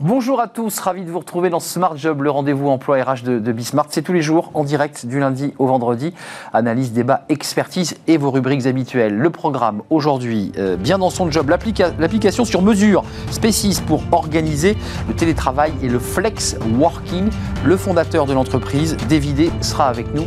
Bonjour à tous, ravi de vous retrouver dans Smart Job, le rendez-vous emploi RH de, Bismart. C'est tous les jours en direct du lundi au vendredi. Analyse, débat, expertise et vos rubriques habituelles. Le programme aujourd'hui, euh, bien dans son job, l'application sur mesure Species pour organiser le télétravail et le flex working. Le fondateur de l'entreprise, David sera avec nous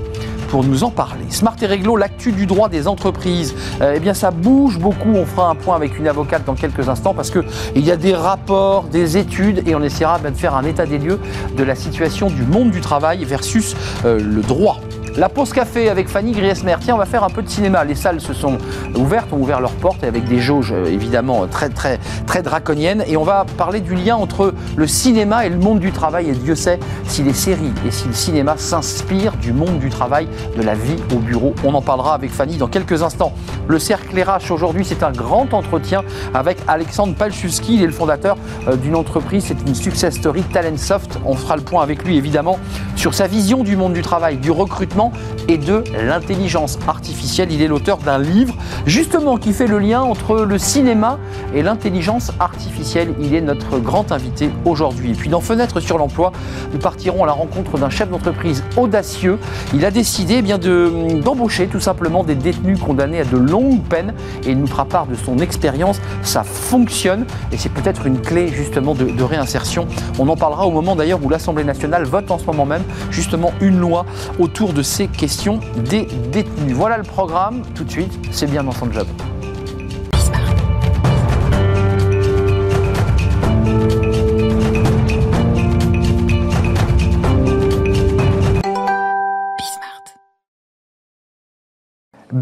pour nous en parler. Smart et Réglo, l'actu du droit des entreprises. Euh, eh bien, ça bouge beaucoup. On fera un point avec une avocate dans quelques instants parce qu'il y a des rapports, des études et on essaiera de faire un état des lieux de la situation du monde du travail versus euh, le droit. La pause café avec Fanny Griesmer. Tiens, on va faire un peu de cinéma. Les salles se sont ouvertes, ont ouvert leurs portes avec des jauges euh, évidemment très très très draconiennes. Et on va parler du lien entre le cinéma et le monde du travail. Et Dieu sait si les séries et si le cinéma s'inspirent du monde du travail, de la vie au bureau. On en parlera avec Fanny dans quelques instants. Le cercle RH aujourd'hui, c'est un grand entretien avec Alexandre Palchuski. Il est le fondateur euh, d'une entreprise. C'est une success story Talentsoft. On fera le point avec lui évidemment sur sa vision du monde du travail, du recrutement et de l'intelligence artificielle. Il est l'auteur d'un livre justement qui fait le lien entre le cinéma et l'intelligence artificielle. Il est notre grand invité aujourd'hui. Et puis dans Fenêtre sur l'emploi, nous partirons à la rencontre d'un chef d'entreprise audacieux. Il a décidé eh bien d'embaucher tout simplement des détenus condamnés à de longues peines et il nous fera part de son expérience. Ça fonctionne et c'est peut-être une clé justement de, de réinsertion. On en parlera au moment d'ailleurs où l'Assemblée nationale vote en ce moment même justement une loi autour de ces questions des détenus. Voilà le programme, tout de suite, c'est bien dans son job.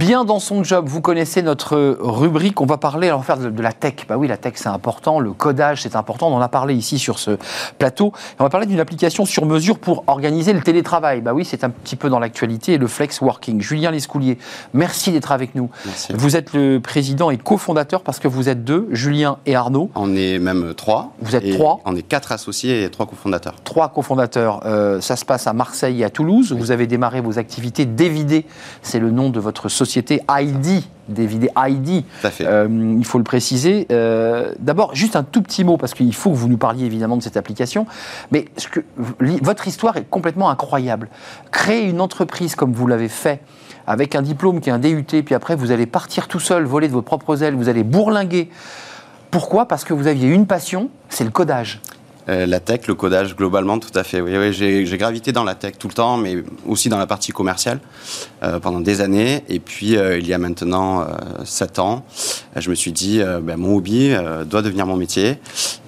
Bien dans son job. Vous connaissez notre rubrique. On va parler, faire de, la tech. Bah oui, la tech, c'est important. Le codage, c'est important. On en a parlé ici sur ce plateau. on va parler d'une application sur mesure pour organiser le télétravail. Bah oui, c'est un petit peu dans l'actualité. Le flex working. Julien Lescoulier, merci d'être avec nous. Vous êtes le président et cofondateur parce que vous êtes deux, Julien et Arnaud. On est même trois. Vous êtes trois. On est quatre associés et trois cofondateurs. Trois cofondateurs. Euh, ça se passe à Marseille et à Toulouse. Vous avez démarré vos activités. Dévidé, c'est le nom de votre société société ID, DVD ID. Euh, il faut le préciser. Euh, d'abord, juste un tout petit mot, parce qu'il faut que vous nous parliez évidemment de cette application. Mais ce que, votre histoire est complètement incroyable. Créer une entreprise comme vous l'avez fait, avec un diplôme qui est un DUT, puis après vous allez partir tout seul, voler de vos propres ailes, vous allez bourlinguer. Pourquoi? Parce que vous aviez une passion, c'est le codage. Euh, la tech, le codage, globalement, tout à fait. Oui, oui j'ai gravité dans la tech tout le temps, mais aussi dans la partie commerciale euh, pendant des années. Et puis, euh, il y a maintenant 7 ans, je me suis dit, ben, mon hobby doit devenir mon métier.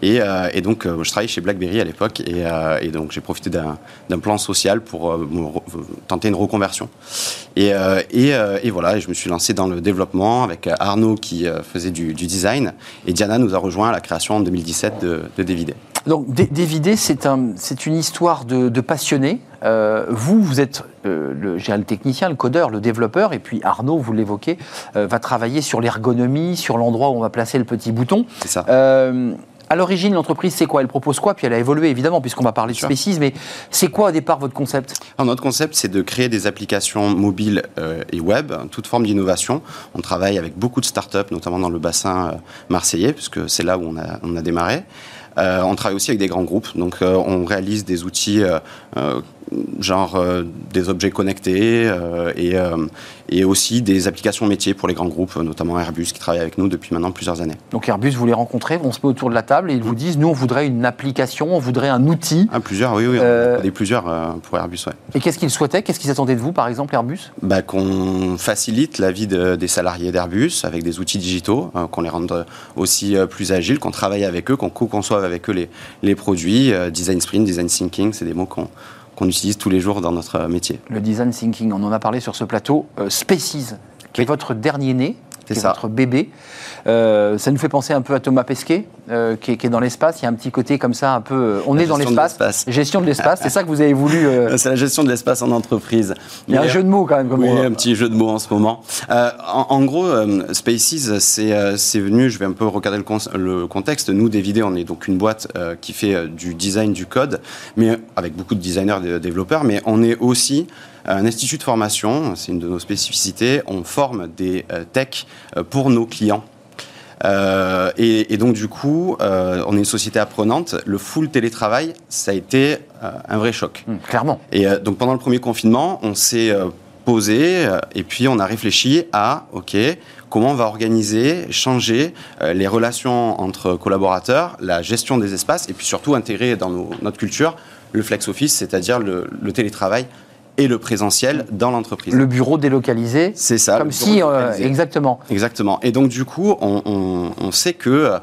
Et, donc, je travaillais chez BlackBerry à l'époque. Et, donc, j'ai profité d'un plan social pour tenter une reconversion. Et, voilà, je me suis lancé dans le développement avec Arnaud qui faisait du, design. Et Diana nous a rejoint à la création en 2017 de, de DVD. Donc, Dévidé, c'est un, une histoire de, de passionnés. Euh, vous, vous êtes euh, le, le, technicien, le codeur, le développeur, et puis Arnaud, vous l'évoquez, euh, va travailler sur l'ergonomie, sur l'endroit où on va placer le petit bouton. C'est ça. À l'origine, l'entreprise, c'est quoi? Elle propose quoi? Puis elle a évolué, évidemment, puisqu'on va parler de spécisme, mais c'est quoi au départ votre concept? Alors, Notre concept, c'est de créer des applications mobiles et web, toute forme d'innovation. On travaille avec beaucoup de startups, notamment dans le bassin marseillais, puisque c'est là où on a, on a démarré. Euh, on travaille aussi avec des grands groupes, donc euh, on réalise des outils euh, genre des objets connectés et, et aussi des applications métiers pour les grands groupes, notamment Airbus qui travaille avec nous depuis maintenant plusieurs années. Donc Airbus, vous les rencontrez, on se met autour de la table et ils vous disent, nous on voudrait une application, on voudrait un outil. Ah, plusieurs, oui, oui, on a plusieurs pour Airbus, ouais. Et qu'est-ce qu'ils souhaitaient? Qu'est-ce qu'ils attendaient de vous, par exemple, Airbus? Bah, Qu'on facilite la vie des salariés d'Airbus avec des outils digitaux, qu'on les rende aussi plus agiles, qu'on travaille avec eux, qu'on co-conçoive avec eux les, les produits. Euh, design sprint, design thinking, c'est des mots qu'on qu'on utilise tous les jours dans notre métier. Le design thinking, on en a parlé sur ce plateau. Euh, Species, qui est votre dernier né, c'est ça. votre bébé. Euh, ça nous fait penser un peu à Thomas Pesquet, euh, qui, est, dans l'espace. Il y a un petit côté comme ça, un peu. Euh, on est dans l'espace. Gestion de l'espace. c'est ça que vous avez voulu. C'est la gestion de l'espace en entreprise. Il y a un jeu de mots quand même. Comme oui, un petit jeu de mots en ce moment. En, gros, Spaces, c'est venu. Je vais un peu regarder le, le contexte. Nous, David, on est donc une boîte qui fait du design, du code, mais avec beaucoup de designers, de développeurs, mais on est aussi un institut de formation, c'est une de nos spécificités. On forme des techs pour nos clients et, donc du coup, on est une société apprenante. Le full télétravail, ça a été un vrai choc. Mmh, clairement. Et donc pendant le premier confinement, on s'est posé et puis on a réfléchi à, ok, comment on va organiser, changer les relations entre collaborateurs, la gestion des espaces et puis surtout intégrer dans notre culture le flex office, c'est-à-dire le, télétravail et le présentiel dans l'entreprise. Le bureau délocalisé. C'est ça. Comme si, euh, exactement. Exactement. Et donc du coup, on, sait que euh,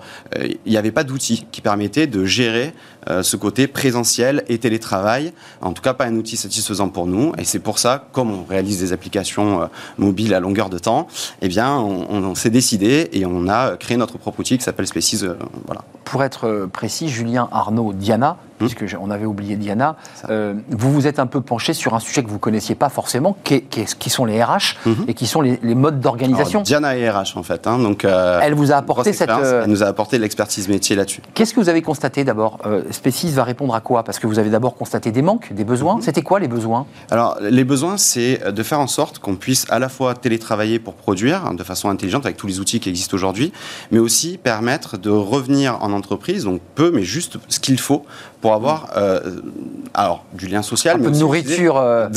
il n'y avait pas d'outil qui permettait de gérer euh, ce côté présentiel et télétravail. En tout cas, pas un outil satisfaisant pour nous. Et c'est pour ça, comme on réalise des applications mobiles à longueur de temps, eh bien, on, s'est décidé et on a créé notre propre outil qui s'appelle Species. voilà. Pour être précis, Julien Arnaud Diana Hmm. puisque on avait oublié Diana, euh, vous vous êtes un peu penché sur un sujet que vous ne connaissiez pas forcément, qui, qui, sont les RH mhm. et qui sont les, modes d'organisation. Diana est RH en fait. Hein, donc, euh, Elle vous a apporté cette. Euh, Elle nous a apporté l'expertise métier là-dessus. Qu'est-ce que vous avez constaté d'abord Spécis va répondre à quoi? Parce que vous avez d'abord constaté des manques, des besoins. Mhm. C'était quoi les besoins? Alors, les besoins, c'est de faire en sorte qu'on puisse à la fois télétravailler pour produire hein, de façon intelligente avec tous les outils qui existent aujourd'hui, mais aussi permettre de revenir en entreprise, donc peu, mais juste ce qu'il faut pour avoir euh, alors du lien social, un peu de nourriture, euh.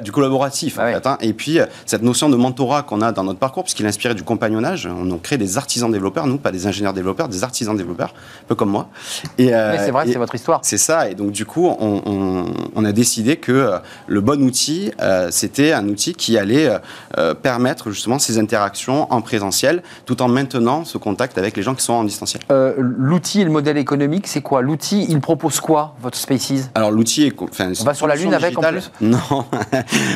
du collaboratif en fait. Hein. Et puis euh, cette notion de mentorat qu'on a dans notre parcours, puisqu'il est inspiré du compagnonnage. On a créé des artisans développeurs, nous pas des ingénieurs développeurs, des artisans développeurs, un peu comme moi. Et c'est vrai, c'est votre histoire. C'est ça. Et donc du coup, on, a décidé que le bon outil, c'était un outil qui allait permettre justement ces interactions en présentiel, tout en maintenant ce contact avec les gens qui sont en distanciel. L'outil et le modèle économique, c'est quoi? L'outil, il propose quoi, votre Spaces Alors l'outil est... Enfin, On va sur la Lune avec en plus Non,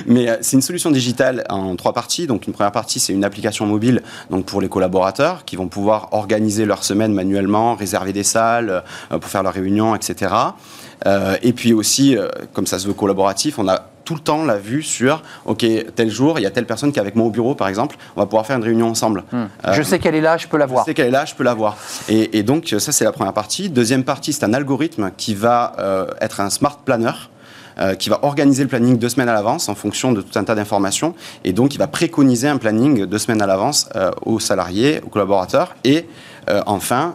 mais euh, c'est une solution digitale en trois parties. Donc une première partie, c'est une application mobile donc pour les collaborateurs qui vont pouvoir organiser leur semaine manuellement, réserver des salles euh, pour faire leurs réunions, etc. Euh, et puis aussi, comme ça se veut collaboratif, on a tout le temps la vue sur, OK, tel jour, il y a telle personne qui est avec moi au bureau, par exemple, on va pouvoir faire une réunion ensemble. Hmm. Euh, je sais qu'elle est là, je peux la voir. Je sais qu'elle est là, je peux la voir. Et, donc, ça, c'est la première partie. Deuxième partie, c'est un algorithme qui va euh, être un smart planner. Euh, qui va organiser le planning deux semaines à l'avance en fonction de tout un tas d'informations. Et donc, il va préconiser un planning deux semaines à l'avance aux salariés, aux collaborateurs. Et enfin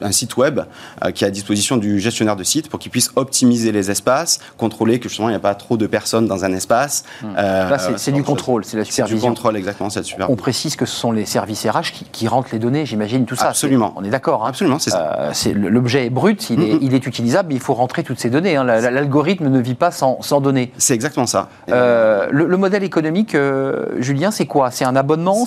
un, site web euh, qui est à disposition du gestionnaire de site pour qu'il puisse optimiser les espaces, contrôler que justement il n'y a pas trop de personnes dans un espace. Hmm. Euh, Là, c'est du contrôle, c'est la supervision. C'est du contrôle, exactement, c'est On précise que ce sont les services RH qui, rentrent les données, j'imagine, tout ça. Absolument. on est d'accord. Hein. Absolument, c'est ça. L'objet est brut, il, est, il, est, utilisable, mais il faut rentrer toutes ces données. Hein. L'algorithme ne vit pas sans, sans données. C'est exactement ça. le, modèle économique, Julien, c'est quoi? C'est un abonnement?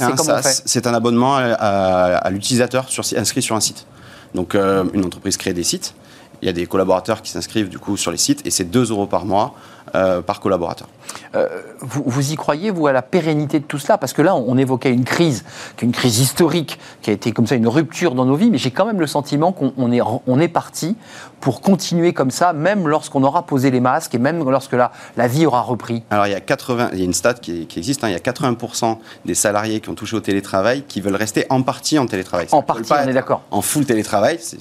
C'est un abonnement à, à l'utilisateur inscrit sur un site. Donc euh, une entreprise crée des sites, il y a des collaborateurs qui s'inscrivent du coup sur les sites et c'est 2 euros par mois euh, par collaborateur. Euh, vous, y croyez, vous, à la pérennité de tout cela? Parce que là, on, évoquait une crise, une crise historique, qui a été comme ça une rupture dans nos vies, mais j'ai quand même le sentiment qu'on est, on est parti pour continuer comme ça, même lorsqu'on aura posé les masques et même lorsque la, la vie aura repris. Alors, il y a, 80, il y a une stat qui, existe, hein, il y a 80% des salariés qui ont touché au télétravail qui veulent rester en partie en télétravail. En partie, on est d'accord. En full télétravail, c'est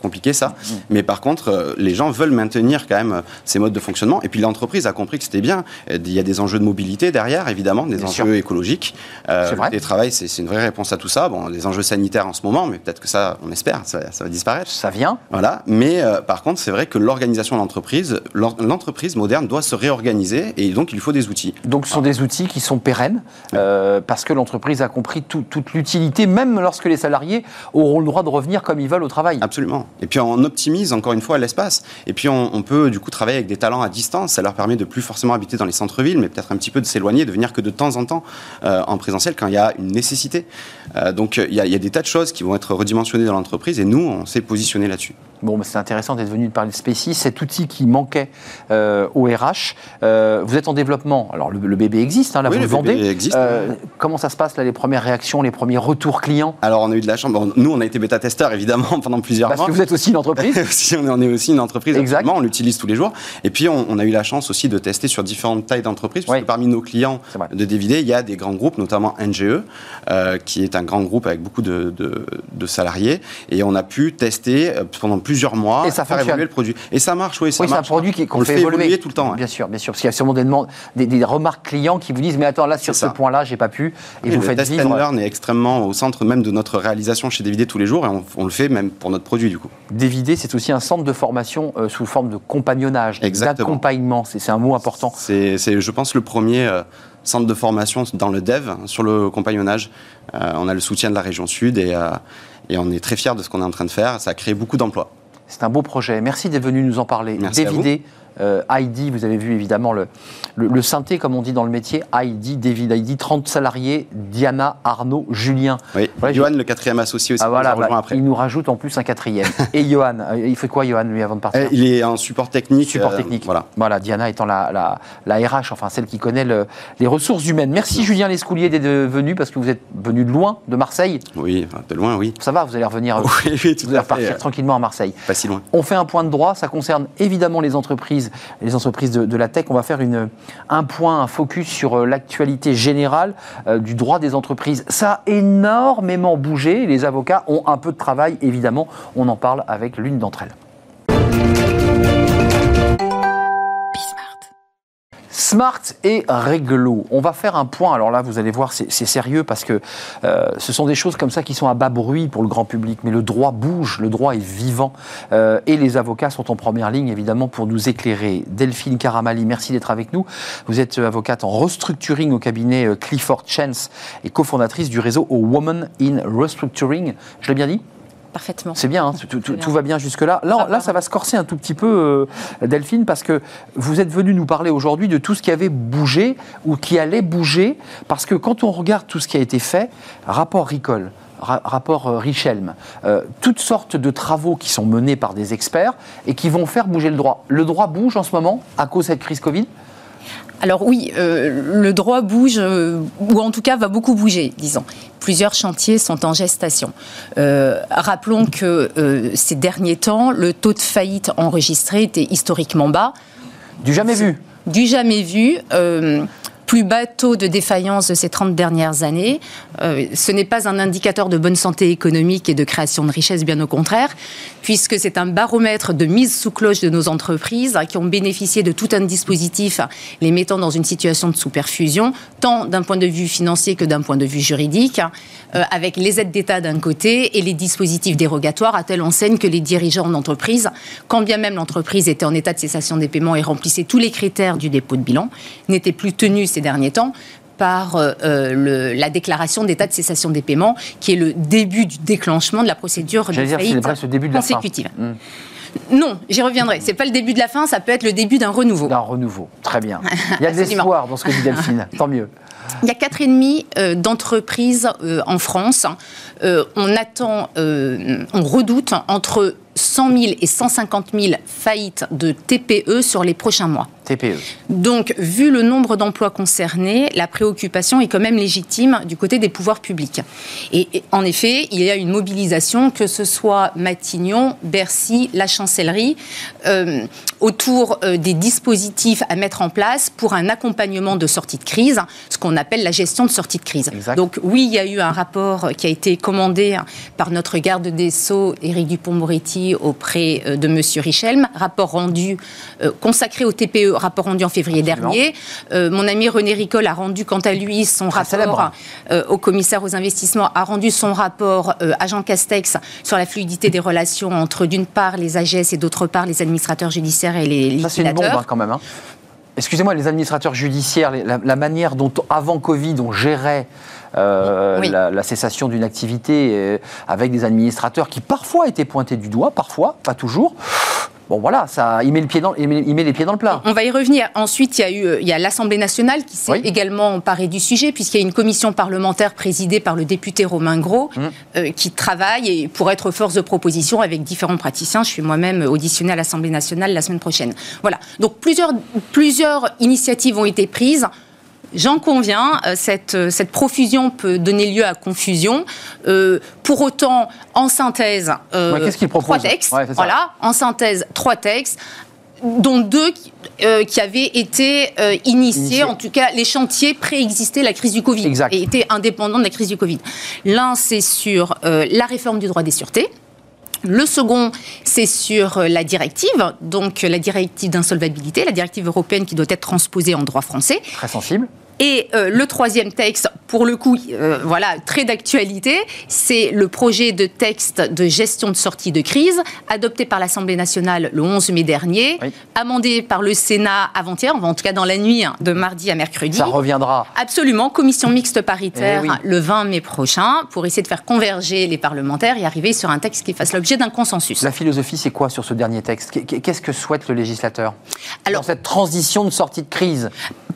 compliqué ça. Mmh. Mais par contre, euh, les gens veulent maintenir quand même ces modes de fonctionnement. Et puis l'entreprise a compris que c'était bien. Il y a des enjeux de mobilité derrière, évidemment, des enjeux écologiques. Euh, le travail, c'est une vraie réponse à tout ça. Bon, des enjeux sanitaires en ce moment, mais peut-être que ça, on espère, ça, va disparaître. Ça vient. Voilà. Mais euh, par contre, c'est vrai que l'organisation de l'entreprise, l'entreprise moderne doit se réorganiser et donc il faut des outils. Donc ce sont des outils qui sont pérennes euh, parce que l'entreprise a compris toute l'utilité, même lorsque les salariés auront le droit de revenir comme ils veulent au travail. Absolument. Et puis on optimise encore une fois l'espace. Et puis on, on, peut du coup travailler avec des talents à distance. Ça leur permet de plus forcément habiter dans les centres-villes, mais peut-être un petit peu de s'éloigner, de venir que de temps en temps euh, en présentiel quand il y a une nécessité. Donc il y, a, des tas de choses qui vont être redimensionnées dans l'entreprise et nous, on s'est positionné là-dessus. Bon, c'est intéressant d'être venu de parler de Spécis, cet outil qui manquait euh, au RH. vous êtes en développement. Alors le, bébé existe, hein, là vous le, vendez. Existe, comment ça se passe là, les premières réactions, les premiers retours clients? Alors on a eu de la chance. nous, on a été bêta-testeur évidemment pendant plusieurs mois. Parce que vous êtes aussi une entreprise. on est aussi une entreprise. Exactement. On l'utilise tous les jours. Et puis on, on, a eu la chance aussi de tester sur différentes tailles d'entreprises, parce que parmi nos clients de DVD, il y a des grands groupes, notamment NGE, euh, qui est un grand groupe avec beaucoup de, salariés, et on a pu tester euh, pendant plusieurs plusieurs mois et ça faire évoluer le produit. Et ça marche, oui, ça oui, marche. c'est un produit qu'on fait, évoluer. tout le temps. Bien sûr, bien sûr, parce qu'il y a sûrement des, demandes, des, remarques clients qui vous disent mais attends là sur ce point-là j'ai pas pu et, vous le faites test vivre. learn est extrêmement au centre même de notre réalisation chez DVD tous les jours et on, le fait même pour notre produit du coup. DVD c'est aussi un centre de formation euh, sous forme de compagnonnage, d'accompagnement. C'est un mot important. C'est je pense le premier. Euh, centre de formation dans le dev sur le compagnonnage. Euh, on a le soutien de la région sud et, et on est très fiers de ce qu'on est en train de faire. Ça a créé beaucoup d'emplois. C'est un beau projet. Merci d'être venu nous en parler. Merci euh, ID, vous avez vu évidemment le, le, synthé, comme on dit dans le métier, ID, David ID, 30 salariés, Diana, Arnaud, Julien. Oui, Johan, le quatrième associé aussi. Ah, voilà, bah, après. Il nous rajoute en plus un quatrième. Et Johan, euh, il fait quoi Johan, lui, avant de partir Il est en support technique. Support euh, technique. voilà. voilà, Diana étant la, la, la, RH, enfin celle qui connaît le, les ressources humaines. Merci Julien Lescoulier d'être venu, parce que vous êtes venu de loin, de Marseille. Oui, de loin, oui. Ça va, vous allez revenir, oui, oui, vous allez repartir tranquillement à Marseille. Pas si loin. On fait un point de droit, ça concerne évidemment les entreprises, les entreprises de, la tech. On va faire un point, un focus sur euh, l'actualité générale euh, du droit des entreprises. Ça a énormément bougé. Les avocats ont un peu de travail, évidemment. On en parle avec l'une d'entre elles. Smart et réglo. On va faire un point. Alors là, vous allez voir, c'est sérieux parce que euh, ce sont des choses comme ça qui sont à bas bruit pour le grand public. Mais le droit bouge, le droit est vivant. Euh, et les avocats sont en première ligne, évidemment, pour nous éclairer. Delphine Caramali, merci d'être avec nous. Vous êtes euh, avocate en restructuring au cabinet Clifford Chance et cofondatrice du réseau Women in Restructuring. Je l'ai bien dit? Parfaitement. C'est bien, hein, tout, va bien jusque-là. Là, là, ça va se corser un tout petit peu, euh, Delphine, parce que vous êtes venu nous parler aujourd'hui de tout ce qui avait bougé ou qui allait bouger, parce que quand on regarde tout ce qui a été fait, rapport Ricole, rapport euh, Richelme, euh, toutes sortes de travaux qui sont menés par des experts et qui vont faire bouger le droit. Le droit bouge en ce moment à cause de cette crise Covid? Alors oui, le droit bouge, ou en tout cas va beaucoup bouger, disons plusieurs chantiers sont en gestation. Euh, rappelons que euh, ces derniers temps, le taux de faillite enregistré était historiquement bas. Du jamais vu. Du jamais vu. Euh, plus bas taux de défaillance de ces 30 dernières années. Euh, ce n'est pas un indicateur de bonne santé économique et de création de richesse, bien au contraire, puisque c'est un baromètre de mise sous cloche de nos entreprises qui ont bénéficié de tout un dispositif les mettant dans une situation de sous-perfusion, tant d'un point de vue financier que d'un point de vue juridique, euh, avec les aides d'État d'un côté et les dispositifs dérogatoires à telle enseigne que les dirigeants d'entreprise, quand bien même l'entreprise était en état de cessation des paiements et remplissait tous les critères du dépôt de bilan, n'étaient plus tenus ces derniers temps par euh, euh, la déclaration d'état de cessation des paiements, qui est le début du déclenchement de la procédure de faillite dire, début de consécutive. Hmm. Non, j'y reviendrai. C'est pas le début de la fin, ça peut être le début d'un renouveau. D'un renouveau, très bien. Il y a de l'espoir dans ce que dit Delphine, tant mieux. Il y a 4,5 euh, d'entreprises en France. on attend, on redoute entre 100 000 et 150 000 faillites de TPE sur les prochains mois. TPE. Donc, vu le nombre d'emplois concernés, la préoccupation est quand même légitime du côté des pouvoirs publics. Et, en effet, il y a une mobilisation, que ce soit Matignon, Bercy, la chancellerie, euh, autour euh, des dispositifs à mettre en place pour un accompagnement de sortie de crise, ce qu'on appelle la gestion de sortie de crise. Donc, oui, il y a eu un rapport qui a été commandé par notre garde des Sceaux, Éric Dupont-Moretti, auprès euh, de M. Richelme, rapport rendu euh, consacré au TPE, rapport rendu en février dernier. Euh, mon ami René Ricol a rendu quant à lui son rapport au commissaire aux investissements, a rendu son rapport à Jean Castex sur la fluidité des relations entre d'une part les AGS et d'autre part les administrateurs judiciaires et les liquidateurs. Ça c'est une bombe hein, quand même. Hein. Excusez-moi, les administrateurs judiciaires, la, manière dont avant Covid on gérait euh, la, cessation d'une activité euh, avec des administrateurs qui parfois étaient pointés du doigt, parfois, pas toujours. Bon voilà, ça, il met, le pied dans, il met, les pieds dans le plat. On va y revenir. Ensuite, il y a eu, il y a l'Assemblée nationale qui s'est également emparée du sujet, puisqu'il y a une commission parlementaire présidée par le député Romain Gros, mmh. euh, qui travaille et pour être force de proposition avec différents praticiens. Je suis moi-même auditionnée à l'Assemblée nationale la semaine prochaine. Voilà. Donc plusieurs, plusieurs initiatives ont été prises. J'en conviens, euh, cette, euh, cette, profusion peut donner lieu à confusion. Euh, pour autant, en synthèse, trois textes. voilà, en synthèse, trois textes dont deux qui avaient été initiés, en tout cas les chantiers préexistaient la crise du Covid et étaient indépendants de la crise du Covid. L'un, c'est sur la réforme du droit des sûretés, Le second, c'est sur la directive, donc la directive d'insolvabilité, la directive européenne qui doit être transposée en droit français. Très sensible. Et euh, le troisième texte, pour le coup, euh, voilà, très d'actualité, c'est le projet de texte de gestion de sortie de crise, adopté par l'Assemblée nationale le 11 mai dernier, amendé par le Sénat avant-hier, en tout cas dans la nuit hein, de mardi à mercredi. Ça reviendra. Absolument, commission mixte paritaire eh le 20 mai prochain, pour essayer de faire converger les parlementaires et arriver sur un texte qui fasse l'objet d'un consensus. La philosophie, c'est quoi sur ce dernier texte? Qu'est-ce que souhaite le législateur? Alors, dans cette transition de sortie de crise?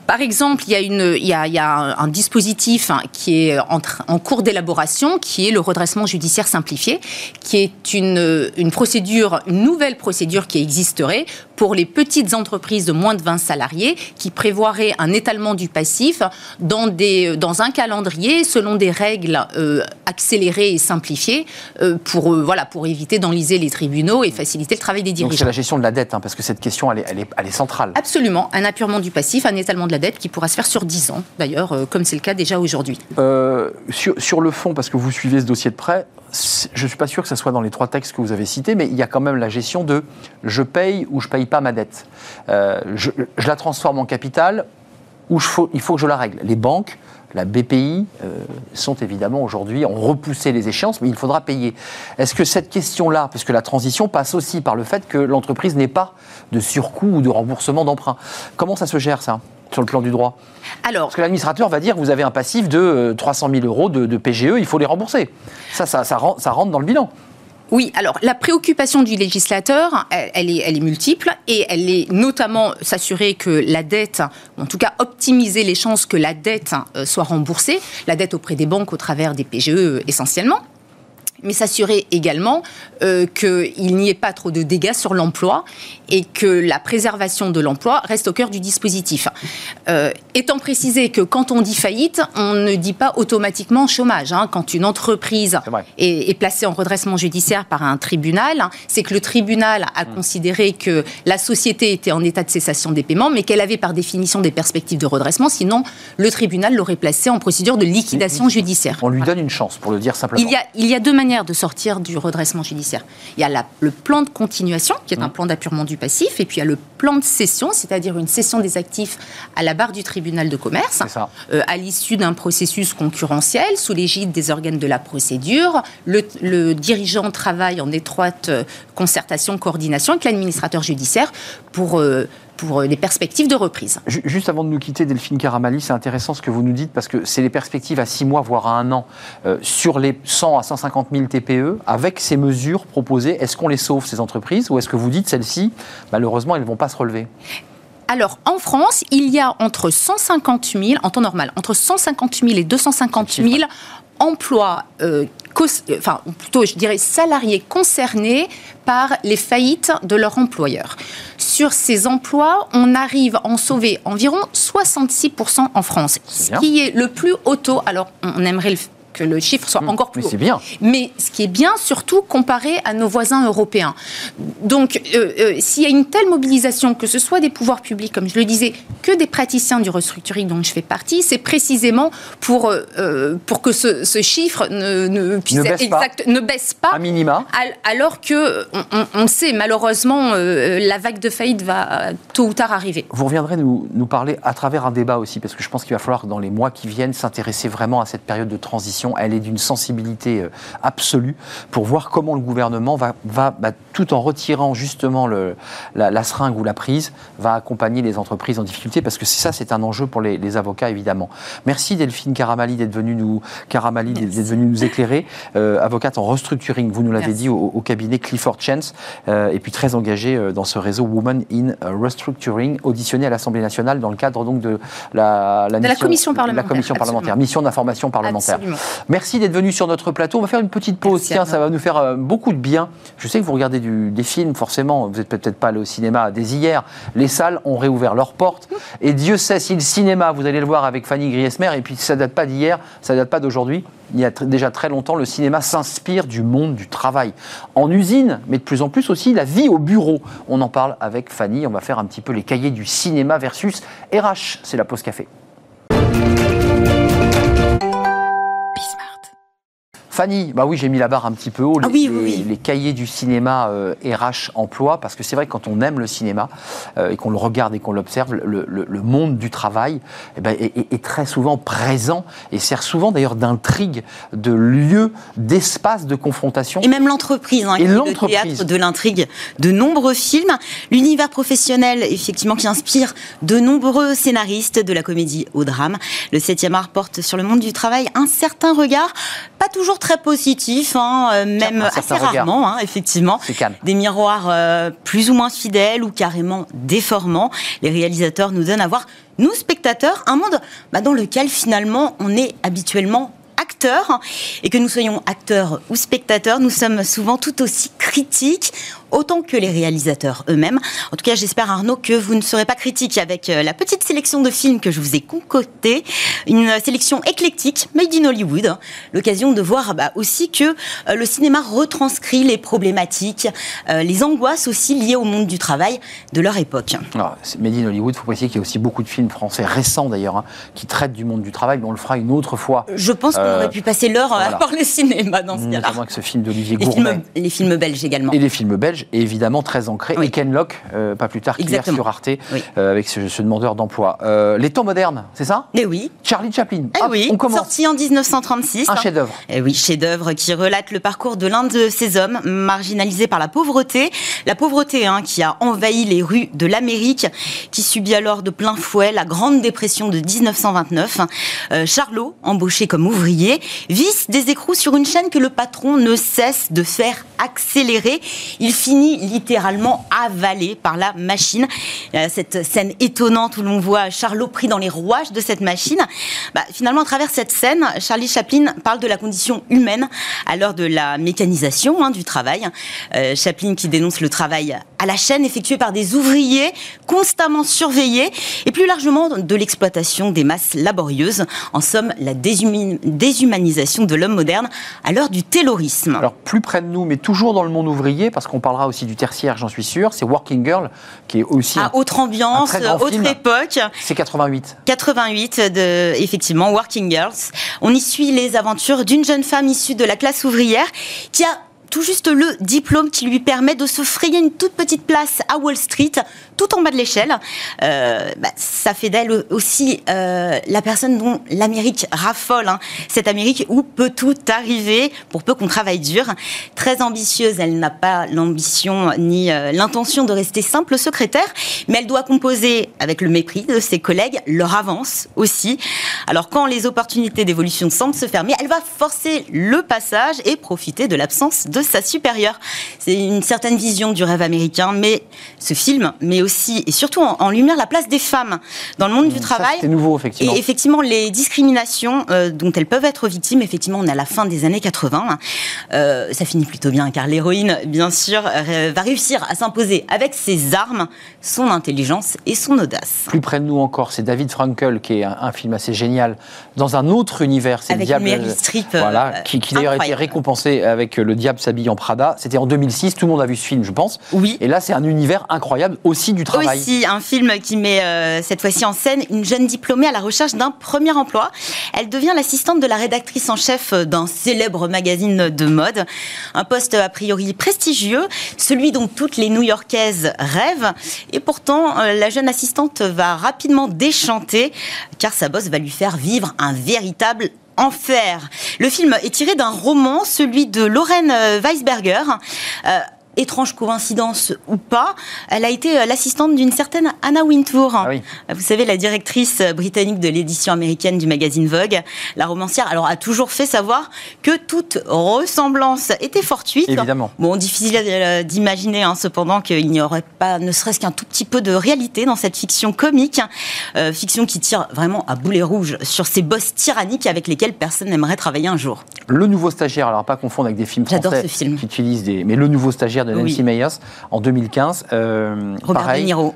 Par exemple, il y a, une, il y a, un, dispositif hein, qui est en, cours d'élaboration, qui est le redressement judiciaire simplifié, qui est une procédure, une nouvelle procédure qui existerait pour les petites entreprises de moins de 20 salariés, qui prévoirait un étalement du passif dans, des, dans un calendrier selon des règles euh, accélérées et simplifiées euh, pour, euh, voilà, pour éviter d'enliser les tribunaux et faciliter le travail des dirigeants. Donc c'est la gestion de la dette, hein, parce que cette question, elle est, elle, est, elle est, centrale. Absolument, un apurement du passif, un étalement de la dette qui pourra se faire sur 10 ans, d'ailleurs, comme c'est le cas déjà aujourd'hui. sur, sur le fond, parce que vous suivez ce dossier de près, je ne suis pas sûr que ce soit dans les trois textes que vous avez cités, mais il y a quand même la gestion de je paye ou je paye pas ma dette. Euh, je, la transforme en capital ou il faut que je la règle. Les banques, la BPI, euh, sont évidemment aujourd'hui, ont repoussé les échéances, mais il faudra payer. Est-ce que cette question-là, puisque la transition passe aussi par le fait que l'entreprise n'ait pas de surcoût ou de remboursement d'emprunt, comment ça se gère ça? Sur le plan du droit Alors, Parce que l'administrateur va dire vous avez un passif de 300 euh, 000 euros de, PGE, il faut les rembourser. Ça, ça, ça, rentre dans le bilan. Oui, alors la préoccupation du législateur, elle, est, elle, est, multiple et elle est notamment s'assurer que la dette, en tout cas optimiser les chances que la dette euh, soit remboursée, la dette auprès des banques au travers des PGE euh, essentiellement, mais s'assurer également euh, qu'il n'y ait pas trop de dégâts sur l'emploi et que la préservation de l'emploi reste au cœur du dispositif. Euh, étant précisé que quand on dit faillite, on ne dit pas automatiquement chômage. Hein. Quand une entreprise est, placée en redressement judiciaire par un tribunal, c'est que le tribunal a mmh. considéré que la société était en état de cessation des paiements, mais qu'elle avait par définition des perspectives de redressement. Sinon, le tribunal l'aurait placée en procédure de liquidation judiciaire. On lui donne une chance, pour le dire simplement. Il y a, il y a deux manières de sortir du redressement judiciaire. Il y a le plan de continuation, qui est un mmh. plan d'appurement du passif, et puis il y a le plan de cession, c'est-à-dire une cession des actifs à la barre du tribunal de commerce, euh, à l'issue d'un processus concurrentiel, sous l'égide des organes de la procédure. Le, le dirigeant travaille en étroite euh, concertation, coordination avec l'administrateur judiciaire pour euh, pour les perspectives de reprise. Juste avant de nous quitter, Delphine Caramali, c'est intéressant ce que vous nous dites parce que c'est les perspectives à 6 mois, voire à un an, euh, sur les 100 à 150 000 TPE. Avec ces mesures proposées, est-ce qu'on les sauve, ces entreprises, ou est-ce que vous dites celles-ci, malheureusement, elles ne vont pas se relever? Alors, en France, il y a entre 150 000, en temps normal, entre 150 000 et 250 000 emplois, euh, enfin, plutôt, je dirais, salariés concernés par les faillites de leur employeur. Sur ces emplois, on arrive à en sauver environ 66% en France, ce qui est le plus haut taux. Alors, on aimerait le que le chiffre soit hmm. encore plus haut. bien. Mais ce qui est bien, surtout comparé à nos voisins européens. Donc, euh, euh, s'il y a une telle mobilisation, que ce soit des pouvoirs publics, comme je le disais, que des praticiens du restructuring dont je fais partie, c'est précisément pour, euh, pour que ce, chiffre ne, puisse ne baisse, exact, pas. ne baisse pas. À minima. Alors que, on, sait, malheureusement, la vague de faillite va tôt ou tard arriver. Vous reviendrez nous, nous parler à travers un débat aussi, parce que je pense qu'il va falloir, dans les mois qui viennent, s'intéresser vraiment à cette période de transition elle est d'une sensibilité euh, absolue pour voir comment le gouvernement va, va bah, tout en retirant justement le, la, seringue ou la prise, va accompagner les entreprises en difficulté, parce que ça, c'est un enjeu pour les, avocats, évidemment. Merci Delphine Caramali d'être venue nous, Caramali d'être venue nous éclairer, euh, avocate en restructuring, vous nous l'avez dit, au, cabinet Clifford Chance, euh, et puis très engagée dans ce réseau Women in Restructuring, auditionné à l'Assemblée nationale dans le cadre donc de la, la, commission parlementaire. La commission parlementaire, mission d'information parlementaire. Absolument. Merci d'être venu sur notre plateau. On va faire une petite pause. Tiens, ça va nous faire euh, beaucoup de bien. Je sais que vous regardez des films, forcément. Vous n'êtes peut-être pas allé au cinéma dès hier. Les salles ont réouvert leurs portes. Et Dieu sait si le cinéma, vous allez le voir avec Fanny Griesmer, et puis ça date pas d'hier, ça date pas d'aujourd'hui. Il y a déjà très longtemps, le cinéma s'inspire du monde du travail. En usine, mais de plus en plus aussi la vie au bureau. On en parle avec Fanny. On va faire un petit peu les cahiers du cinéma versus RH. C'est la pause café. Fanny, bah oui, j'ai mis la barre un petit peu haut. Ah Les, oui, les- oui, oui. les cahiers du cinéma euh, RH emploi, parce que c'est vrai que quand on aime le cinéma euh, et qu'on le regarde et qu'on l'observe, le, le- le monde du travail eh ben, est, est- est très souvent présent et sert souvent d'ailleurs d'intrigue, de lieu, d'espace de confrontation. Et même l'entreprise, hein, Et le théâtre de l'intrigue de nombreux films. L'univers professionnel, effectivement, qui inspire de nombreux scénaristes de la comédie au drame. Le 7e art porte sur le monde du travail un certain regard, pas toujours très positif, hein, euh, même assez rarement, hein, effectivement. Des miroirs euh, plus ou moins fidèles ou carrément déformants. Les réalisateurs nous donnent à voir, nous spectateurs, un monde bah, dans lequel finalement on est habituellement acteurs et que nous soyons acteurs ou spectateurs, nous sommes souvent tout aussi critiques autant que les réalisateurs eux-mêmes. En tout cas, j'espère Arnaud que vous ne serez pas critique avec euh, la petite sélection de films que je vous ai concocté, une euh, sélection éclectique made in Hollywood, l'occasion de voir bah, aussi que euh, le cinéma retranscrit les problématiques, euh, les angoisses aussi liées au monde du travail de leur époque. Alors, Made in Hollywood, il faut préciser qu'il y a aussi beaucoup de films français récents d'ailleurs, hein, qui traitent du monde du travail, mais on le fera une autre fois. Je pense qu'on Euh, aurait pu passer l'heure voilà. à parler cinéma dans ce cas-là. Notamment avec ce film d'Olivier Les Gourmet. films, les films belges également. Et les films belges, et évidemment très ancrés. Oui. Et Ken Loach, euh, pas plus tard qu'hier sur Arte, Oui. euh, avec ce, ce demandeur d'emploi. Euh, les temps modernes, c'est ça? Eh oui. Charlie Chaplin. Eh Hop, oui, on commence. sorti en 1936. Un chef-d'œuvre. Eh oui, chef-d'œuvre qui relate le parcours de l'un de ces hommes marginalisés par la pauvreté. La pauvreté hein, qui a envahi les rues de l'Amérique, qui subit alors de plein fouet la Grande Dépression de 1929. Euh, Charlot, embauché comme ouvrier, visse des écrous sur une chaîne que le patron ne cesse de faire accélérer. Il finit littéralement avalé par la machine. Euh, Cette scène étonnante où l'on voit Charlot pris dans les rouages de cette machine. Bah, finalement, à travers cette scène, Charlie Chaplin parle de la condition humaine à l'heure de la mécanisation hein, du travail. Euh, Chaplin qui dénonce le travail à la chaîne effectué par des ouvriers constamment surveillés et plus largement de l'exploitation des masses laborieuses. En somme, la déshumanisation de l'homme moderne à l'heure du taylorisme. Alors plus près de nous, mais toujours dans le monde ouvrier, parce qu'on parlera aussi du tertiaire, j'en suis sûr. C'est Working Girl, qui est aussi. à un- autre ambiance, un très grand autre film. époque. C'est 88. 88 de effectivement Working Girls. On y suit les aventures d'une jeune femme issue de la classe ouvrière qui a tout juste le diplôme qui lui permet de se frayer une toute petite place à Wall Street, tout en bas de l'échelle. Euh, bah, ça fait d'elle aussi euh, la personne dont l'Amérique raffole. hein. Cette Amérique où peut tout arriver pour peu qu'on travaille dur. Très ambitieuse, elle n'a pas l'ambition ni euh, l'intention de rester simple secrétaire, mais elle doit composer avec le mépris de ses collègues, leur avance aussi. Alors quand les opportunités d'évolution semblent se fermer, elle va forcer le passage et profiter de l'absence de sa supérieure. C'est une certaine vision du rêve américain, mais ce film met aussi et surtout en, en lumière la place des femmes dans le monde du Ça, travail. C'était nouveau, effectivement. Et effectivement, les discriminations euh, dont elles peuvent être victimes, effectivement, on est à la fin des années 80. Euh, ça finit plutôt bien, car l'héroïne, bien sûr, euh, va réussir à s'imposer avec ses armes, son intelligence et son audace. Plus près de nous encore, c'est David Frankel, qui est un, un film assez génial, dans un autre univers. C'est diable. Meryl Streep, Voilà, qui, qui d'ailleurs a été récompensé avec Le Diable s'habille en Prada. C'était en 2006, tout le monde a vu ce film, je pense. Oui. Et là, c'est un univers incroyable aussi du. Aussi, un film qui met euh, cette fois-ci en scène une jeune diplômée à la recherche d'un premier emploi. Elle devient l'assistante de la rédactrice en chef d'un célèbre magazine de mode. Un poste a priori prestigieux, celui dont toutes les New-Yorkaises rêvent. Et pourtant, euh, la jeune assistante va rapidement déchanter, car sa boss va lui faire vivre un véritable enfer. Le film est tiré d'un roman, celui de Lorraine euh, Weisberger. Euh, étrange coïncidence ou pas, elle a été euh, l'assistante d'une certaine Anna Wintour. Ah oui. Vous savez, la directrice euh, britannique de l'édition américaine du magazine Vogue, la romancière, alors a toujours fait savoir que toute ressemblance était fortuite. Évidemment. Bon, difficile euh, d'imaginer hein, cependant qu'il n'y aurait pas ne serait-ce qu'un tout petit peu de réalité dans cette fiction comique, euh, fiction qui tire vraiment à boulet rouge sur ces boss tyranniques avec lesquels personne n'aimerait travailler un jour. Le nouveau stagiaire, alors pas confondre avec des films J'adore français ce film. qui utilisent des. Mais le nouveau stagiaire de Nancy Meyers en 2015. Robert pareil, De Niro.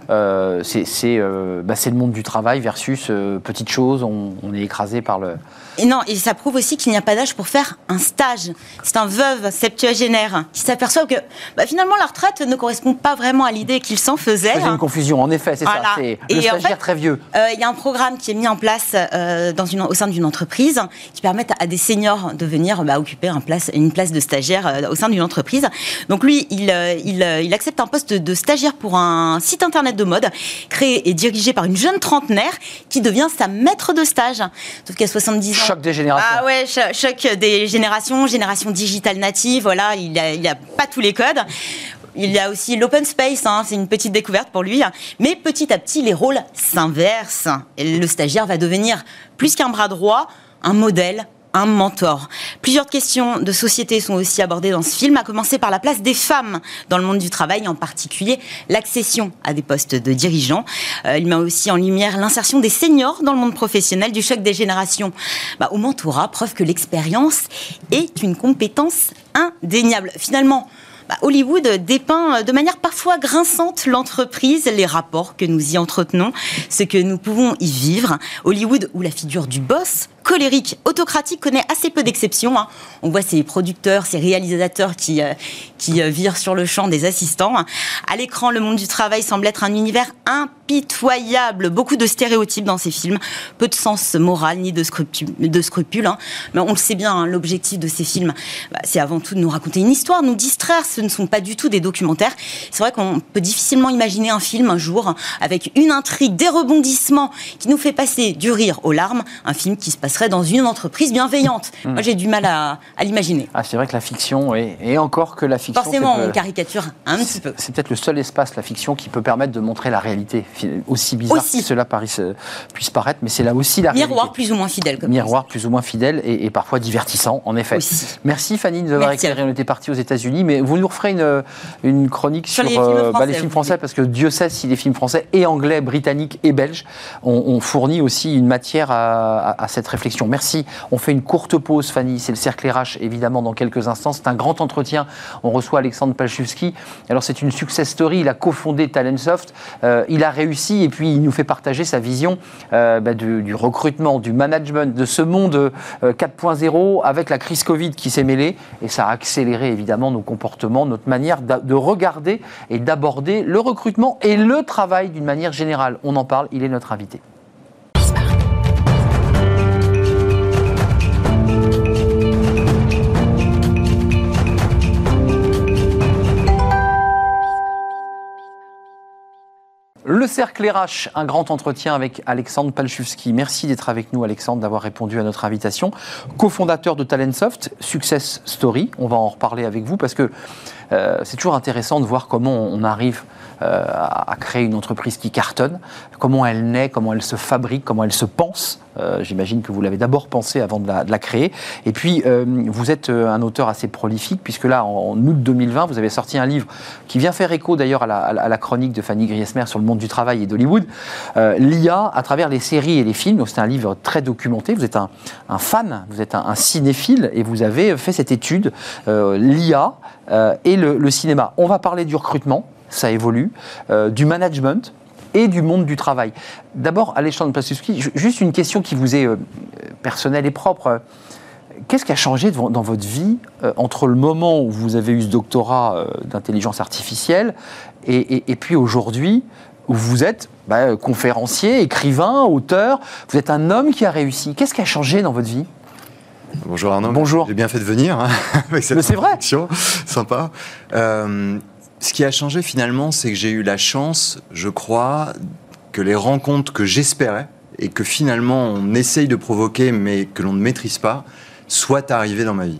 c'est bah, le monde du travail versus petite chose, on, on est écrasé par le, et non, et ça prouve aussi qu'il n'y a pas d'âge pour faire un stage. C'est un veuve septuagénaire qui s'aperçoit que bah, finalement la retraite ne correspond pas vraiment à l'idée qu'il s'en faisait. C'est une confusion, en effet, c'est ça. C'est le stagiaire très vieux. Euh, il y a un programme qui est mis en place euh, dans une, au sein d'une entreprise qui permet à des seniors de venir bah, occuper un place, une place de stagiaire euh, au sein d'une entreprise. Donc lui, il, il, il, accepte un poste de stagiaire pour un site internet de mode créé et dirigé par une jeune trentenaire qui devient sa maître de stage. Sauf qu'à 70 Choc des générations. Ah ouais, choc des générations, génération digitale native, voilà, il n'y a, pas tous les codes. Il y a aussi l'open space, hein, c'est une petite découverte pour lui. Mais petit à petit, les rôles s'inversent. Le stagiaire va devenir plus qu'un bras droit, un modèle, un mentor. Plusieurs questions de société sont aussi abordées dans ce film, à commencer par la place des femmes dans le monde du travail, en particulier l'accession à des postes de dirigeants. Euh, il met aussi en lumière l'insertion des seniors dans le monde professionnel, du choc des générations bah, au mentorat, preuve que l'expérience est une compétence indéniable. Finalement, bah, Hollywood dépeint de manière parfois grinçante l'entreprise, les rapports que nous y entretenons, ce que nous pouvons y vivre. Hollywood, où la figure du boss colérique, autocratique, connaît assez peu d'exceptions. Hein. On voit ces producteurs, ces réalisateurs qui, euh, qui euh, virent sur le champ des assistants. À l'écran, le monde du travail semble être un univers impitoyable. Beaucoup de stéréotypes dans ces films, peu de sens moral ni de, scrupules. Hein. Mais on le sait bien, hein, l'objectif de ces films, bah, c'est avant tout de nous raconter une histoire, nous distraire. Ce ne sont pas du tout des documentaires. C'est vrai qu'on peut difficilement imaginer un film un jour avec une intrigue, des rebondissements qui nous fait passer du rire aux larmes. Un film qui se passe serait dans une entreprise bienveillante. Hmm. Moi, j'ai du mal à, l'imaginer. Ah, c'est vrai que la fiction, et encore que la fiction... Forcément, on caricature un petit peu. C'est peut-être le seul espace, la fiction, qui peut permettre de montrer la réalité, aussi bizarre que cela puisse paraître, mais c'est là aussi la Miroir plus ou moins fidèle. Comme Miroir plus ou moins fidèle et, parfois divertissant, en effet. Merci Fanny de nous avoir éclairé. On était parti aux États-Unis, mais vous nous referez une, une chronique sur, les, films euh, bah, français, parce que Dieu sait si les films français et anglais, britanniques et belges ont, fourni aussi une matière à, à cette réflexion Merci. On fait une courte pause, Fanny. C'est le cercle RH, évidemment, dans quelques instants. C'est un grand entretien. On reçoit Alexandre Palchowski. Alors, c'est une success story. Il a cofondé Talentsoft. Euh, il a réussi et puis il nous fait partager sa vision euh, bah, du, recrutement, du management, de ce monde 4.0 euh, avec la crise Covid qui s'est mêlée. Et ça a accéléré, évidemment, nos comportements, notre manière de regarder et d'aborder le recrutement et le travail d'une manière générale. On en parle. Il est notre invité. Le cercle RH, un grand entretien avec Alexandre Palchowski. Merci d'être avec nous, Alexandre, d'avoir répondu à notre invitation. Co-fondateur de Talentsoft, Success Story. On va en reparler avec vous parce que euh, c'est toujours intéressant de voir comment on arrive euh, à créer une entreprise qui cartonne, comment elle naît, comment elle se fabrique, comment elle se pense. Euh, j'imagine que vous l'avez d'abord pensé avant de la, créer. Et puis, vous êtes un auteur assez prolifique, puisque là, en, août 2020, vous avez sorti un livre qui vient faire écho d'ailleurs à, la, chronique de Fanny Griesmer sur le monde du travail et d'Hollywood, l'IA à travers les séries et les films. C'est un livre très documenté. Vous êtes un, fan, vous êtes un, cinéphile, et vous avez fait cette étude, l'IA et le, cinéma. On va parler du recrutement, ça évolue, euh, du management et du monde du travail. D'abord, Alexandre Pasuski, juste une question qui vous est euh, personnelle et propre. Qu'est-ce qui a changé dans votre vie euh, entre le moment où vous avez eu ce doctorat d'intelligence artificielle et, puis aujourd'hui où vous êtes bah, conférencier, écrivain, auteur, vous êtes un homme qui a réussi. Qu'est-ce qui a changé dans votre vie? Bonjour Arnaud. Bonjour. J'ai bien fait de venir hein, avec cette c'est vrai. Sympa. Euh, ce qui a changé finalement, c'est que j'ai eu la chance, je crois, que les rencontres que j'espérais et que finalement on essaye de provoquer mais que l'on ne maîtrise pas, soient arrivées dans ma vie.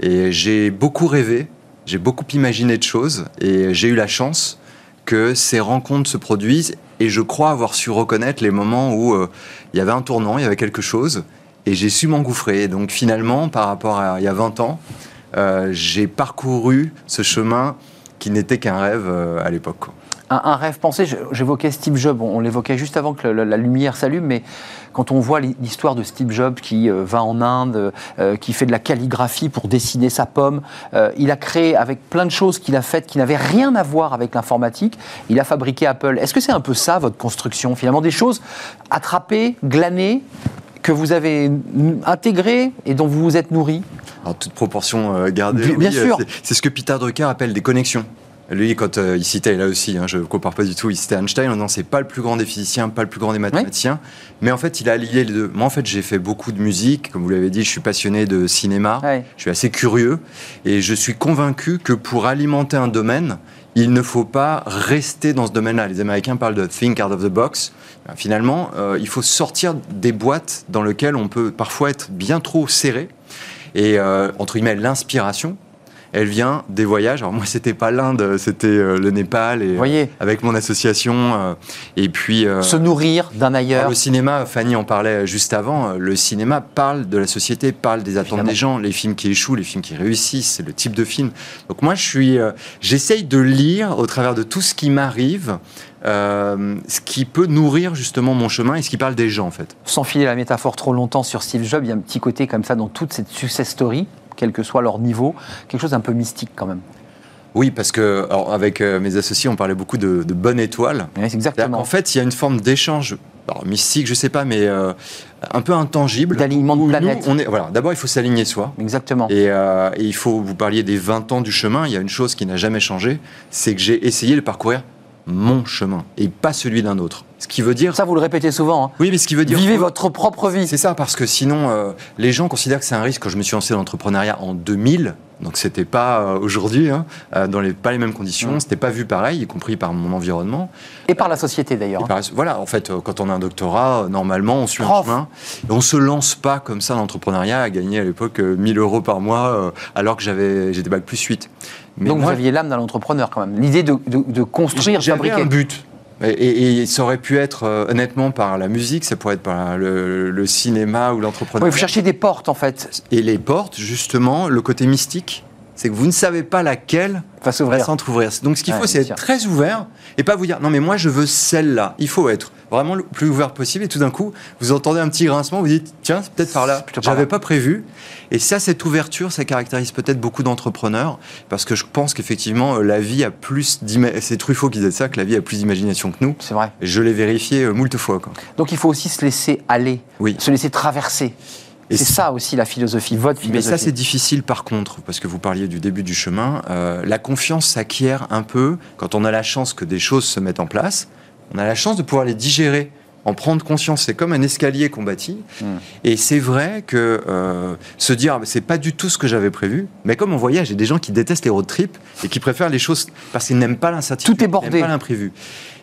Et j'ai beaucoup rêvé, j'ai beaucoup imaginé de choses et j'ai eu la chance que ces rencontres se produisent et je crois avoir su reconnaître les moments où euh, il y avait un tournant, il y avait quelque chose et j'ai su m'engouffrer. Donc finalement, par rapport à il y a 20 ans, euh, j'ai parcouru ce chemin qui n'était qu'un rêve euh, à l'époque. Un, rêve pensé, j'évoquais Steve Jobs, on, l'évoquait juste avant que la lumière s'allume, mais quand on voit l'histoire de Steve Jobs qui euh, va en Inde, euh, qui fait de la calligraphie pour dessiner sa pomme, il a créé avec plein de choses qu'il a faites qui n'avaient rien à voir avec l'informatique, il a fabriqué Apple. Est-ce que c'est un peu ça votre construction finalement Des choses attrapées, glanées, que vous avez intégrées et dont vous vous êtes nourri Alors, toute proportion euh, gardée. Bien- bien euh, sûr. c'est- ce que Peter Drucker appelle des connexions. Lui, quand euh, il citait, là aussi, hein, je ne compare pas du tout, il citait Einstein, non, c'est pas le plus grand des physiciens, pas le plus grand des mathématiciens, mais en fait, il a lié les deux. Moi, en fait, j'ai fait beaucoup de musique, comme vous l'avez dit, je suis passionné de cinéma, je suis assez curieux, et je suis convaincu que pour alimenter un domaine, il ne faut pas rester dans ce domaine-là. Les Américains parlent de think out of the box. Finalement, euh, il faut sortir des boîtes dans lesquelles on peut parfois être bien trop serré. Et euh, entre guillemets, l'inspiration, elle vient des voyages. Alors moi, c'était pas l'Inde, c'était euh, le Népal et avec mon association. euh, et puis se nourrir d'un alors, ailleurs. le cinéma, Fanny en parlait juste avant. Le cinéma parle de la société, parle des attentes Évidemment. des gens, les films qui échouent, les films qui réussissent, c'est le type de film. Donc moi, je suis, j'essaye de lire au travers de tout ce qui m'arrive, euh, ce qui peut nourrir justement mon chemin et ce qui parle des gens en fait. sans filer la métaphore trop longtemps sur Steve Jobs, il y a un petit côté comme ça dans toute cette success story, quel que soit leur niveau, quelque chose d'un peu mystique quand même. Oui, parce que alors, avec euh, mes associés, on parlait beaucoup de, de bonne étoile. C'est-à-dire exactement. qu'en fait, il y a une forme d'échange, alors, mystique, je sais pas, mais euh, un peu intangible. D'alignement de nous, planètes. on est, voilà, d'abord, il faut s'aligner soi. Exactement. Et, euh, et il faut, vous parliez des 20 ans du chemin, il y a une chose qui n'a jamais changé, c'est que j'ai essayé de parcourir mon chemin et pas celui d'un autre. Ce qui veut dire... Ça, vous le répétez souvent. hein. Oui, mais ce qui veut dire... Vivez votre propre vie. C'est ça, parce que sinon, euh, les gens considèrent que c'est un risque. Quand je me suis lancé dans l'entrepreneuriat en 2000, donc c'était pas euh, aujourd'hui, hein, euh, dans les, pas les mêmes conditions, Mm. c'était pas vu pareil, y compris par mon environnement. Et par la société d'ailleurs. Par- Voilà, en fait, euh, quand on a un doctorat, normalement, on suit Prof. un chemin. Et on se lance pas comme ça dans l'entrepreneuriat à gagner à l'époque euh, 1000 euros par mois, alors que j'avais, j'étais bac plus 8. Mais Donc vous aviez l'âme d'un entrepreneur quand même. L'idée de, de- de construire, fabriquer. un but. Et, et- et ça aurait pu être, euh, honnêtement, par la musique, ça pourrait être par le, le cinéma ou Oui, l'entrepreneuriat. vous cherchez des portes en fait. Et les portes, justement, le côté mystique, c'est que vous ne savez pas laquelle Va s'ouvrir. s'entrouvrir. Donc ce qu'il Ouais, faut, c'est être très ouvert et pas vous dire non mais moi je veux celle-là. Il faut être vraiment le plus ouvert possible et tout d'un coup vous entendez un petit grincement, vous dites tiens c'est peut-être par là. J'avais pas prévu. Et ça, cette ouverture, ça caractérise peut-être beaucoup d'entrepreneurs parce que je pense qu'effectivement euh, la vie a plus c'est Truffaut qui disait ça que la vie a plus d'imagination que nous. C'est vrai. Je l'ai vérifié euh, moult fois. Quoi. Donc il faut aussi se laisser aller, Oui. se laisser traverser. C'est ça aussi la philosophie, votre Mais philosophie. ça, c'est difficile par contre, parce que vous parliez du début du chemin. Euh, la confiance s'acquiert un peu quand on a la chance que des choses se mettent en place. On a la chance de pouvoir les digérer, en prendre conscience. C'est comme un escalier qu'on bâtit. Hmm. Et c'est vrai que euh, se dire, ah, c'est pas du tout ce que j'avais prévu. Mais comme on voyage, il y a des gens qui détestent les road trips et qui préfèrent les choses parce qu'ils n'aiment pas l'incertitude. Tout est ils bordé. n'aiment pas l'imprévu.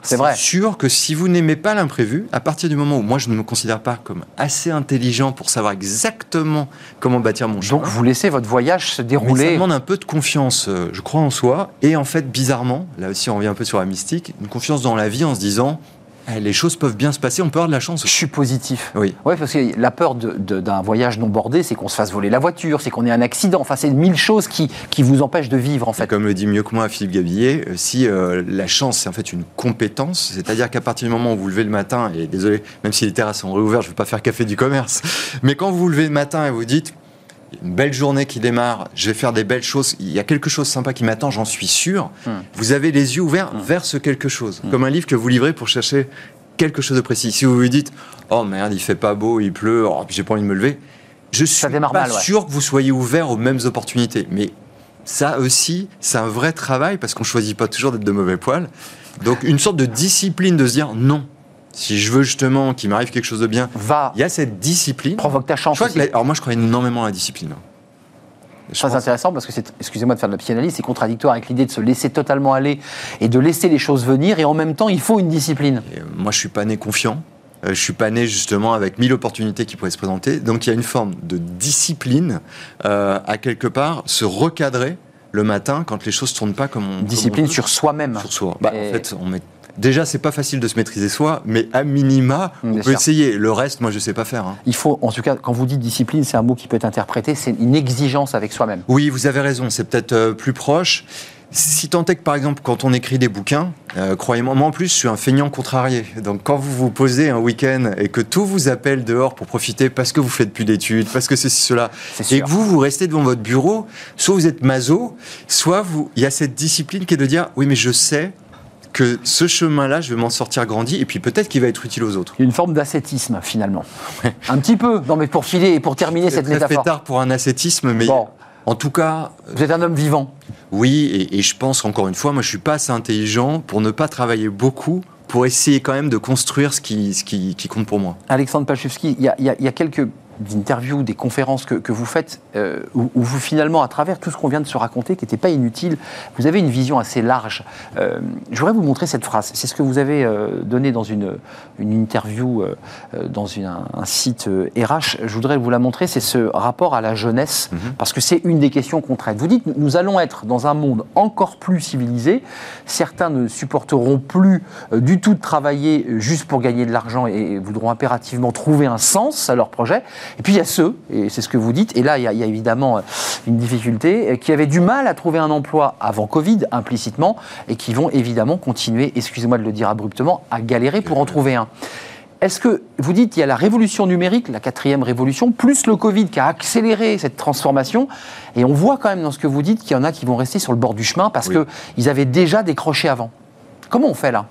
C'est vrai. sûr que si vous n'aimez pas l'imprévu, à partir du moment où moi je ne me considère pas comme assez intelligent pour savoir exactement comment bâtir mon chemin, Donc vous laissez votre voyage se mais ça dérouler. demande un peu de confiance, euh, je crois en soi, et en fait bizarrement, là aussi on revient un peu sur la mystique, une confiance dans la vie en se disant les choses peuvent bien se passer, on peut avoir de la chance. Je suis positif. Oui. Oui, parce que la peur d'un voyage non bordé, c'est qu'on se fasse voler la voiture, c'est qu'on ait un accident. Enfin, c'est mille choses qui, qui vous empêchent de vivre, en Et fait. Comme le dit mieux que moi Philippe Gabillet, euh, si euh, la chance c'est en fait une compétence, c'est-à-dire qu'à partir du moment où vous levez le matin, et désolé, même si les terrasses sont réouvertes, je ne veux pas faire café du commerce, mais quand vous vous levez le matin et vous dites une belle journée qui démarre, je vais faire des belles choses, il y a quelque chose de sympa qui m'attend, j'en suis sûr, Hmm. vous avez les yeux ouverts vers ce quelque chose, comme un livre que vous livrez pour chercher quelque chose de précis. Si vous vous dites oh merde, il fait pas beau, il pleut, oh, puis j'ai pas envie de me lever, je suis pas mal, ouais. sûr que vous soyez ouvert aux mêmes opportunités, mais ça aussi, c'est un vrai travail parce qu'on choisit pas toujours d'être de mauvais poil. Donc une sorte de discipline de se dire non. Si je veux justement qu'il m'arrive quelque chose de bien, Va, il y a cette discipline. provoque ta Je chance. crois que aussi. la- alors moi je crois énormément à la discipline. Je Très pense- intéressant parce que c'est, excusez-moi de faire de la psychanalyse, c'est contradictoire avec l'idée de se laisser totalement aller et de laisser les choses venir et en même temps il faut une discipline. Et, euh, moi je suis pas né confiant. Euh, je suis pas né justement avec mille opportunités qui pourraient se présenter. Donc il y a une forme de discipline euh, à quelque part se recadrer le matin quand les choses tournent pas comme on discipline comme on veut. sur soi-même. sur soi. Bah, Et- En fait, on met... déjà, c'est pas facile de se maîtriser soi, mais à minima, Mm, on bien peut sûr. essayer. Le reste, moi, je sais pas faire. hein. Il faut, en tout cas, quand vous dites discipline, c'est un mot qui peut être interprété, c'est une exigence avec soi-même. Oui, vous avez raison, c'est peut-être euh, plus proche. si tant est que, par exemple, quand on écrit des bouquins, euh, croyez-moi, moi en plus, je suis un feignant contrarié. Donc, quand vous vous posez un week-end et que tout vous appelle dehors pour profiter parce que vous faites plus d'études, parce que ceci, cela, et que vous, vous restez devant votre bureau, soit vous êtes maso, soit vous, il y a cette discipline qui est de dire, oui, mais je sais que ce chemin-là, je vais m'en sortir grandi, et puis peut-être qu'il va être utile aux autres. Une forme d'ascétisme, finalement. Un petit peu. Non, mais pour filer et pour terminer cette C'est très métaphore. tard pour un ascétisme, mais Bon. en tout cas, Vous êtes un homme vivant. Oui, et, et je pense encore une fois, moi je suis pas assez intelligent pour ne pas travailler beaucoup, pour essayer quand même de construire ce qui, ce qui, qui compte pour moi. Alexandre Pachewski, y y il y a quelques interviews, des conférences que, que vous faites, euh, où, où vous finalement, à travers tout ce qu'on vient de se raconter, qui n'était pas inutile, vous avez une vision assez large. Euh, je voudrais vous montrer cette phrase. C'est ce que vous avez euh, donné dans une, une interview euh, dans une- un, un site RH. Je voudrais vous la montrer. C'est ce rapport à la jeunesse, parce que c'est une des questions qu'on traite. Vous dites, nous allons être dans un monde encore plus civilisé. Certains ne supporteront plus du tout de travailler juste pour gagner de l'argent et voudront impérativement trouver un sens à leur projet. Et puis il y a ceux, et c'est ce que vous dites, et là il y a, il y a évidemment euh, une difficulté, euh, qui avaient du mal à trouver un emploi avant Covid, implicitement, et qui vont évidemment continuer, excusez-moi de le dire abruptement, à galérer pour en trouver un. Est-ce que vous dites il y a la révolution numérique, la quatrième révolution, plus le Covid qui a accéléré cette transformation, et on voit quand même dans ce que vous dites qu'il y en a qui vont rester sur le bord du chemin parce Oui. qu'ils avaient déjà décroché avant. Comment on fait là?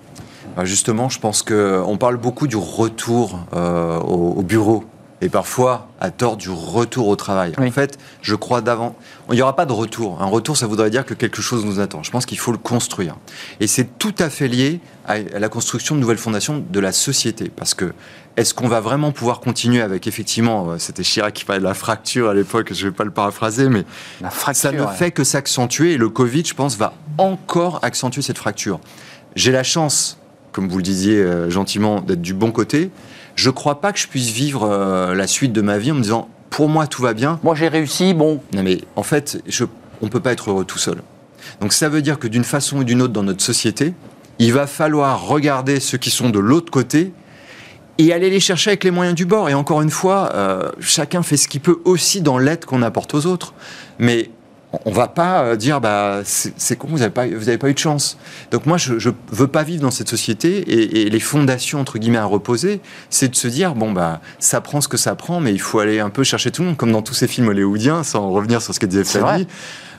Euh, Justement, je pense qu'on parle beaucoup du retour euh, au, au bureau. Et parfois, à tort, du retour au travail. Oui. En fait, je crois d'avant. Il n'y aura pas de retour. Un retour, ça voudrait dire que quelque chose nous attend. Je pense qu'il faut le construire. Et c'est tout à fait lié à, la construction de nouvelles fondations de la société. Parce que, est-ce qu'on va vraiment pouvoir continuer avec, effectivement, euh, c'était Chirac qui parlait de la fracture à l'époque, je ne vais pas le paraphraser, mais La fracture. ça ne ouais. fait que s'accentuer et le Covid, je pense, va encore accentuer cette fracture. J'ai la chance, comme vous le disiez euh, gentiment, d'être du bon côté. Je ne crois pas que je puisse vivre euh, la suite de ma vie en me disant pour moi tout va bien. Moi j'ai réussi, bon, Non mais en fait, je, on ne peut pas être heureux tout seul. Donc ça veut dire que d'une façon ou d'une autre dans notre société, il va falloir regarder ceux qui sont de l'autre côté et aller les chercher avec les moyens du bord. Et encore une fois, euh, chacun fait ce qu'il peut aussi dans l'aide qu'on apporte aux autres. Mais on va pas euh, dire bah c'est con vous n'avez pas vous avez pas eu de chance. Donc moi je, je veux pas vivre dans cette société et, et les fondations entre guillemets à reposer c'est de se dire bon bah ça prend ce que ça prend mais il faut aller un peu chercher tout le monde comme dans tous ces films hollywoodiens sans revenir sur ce que disait Flavie.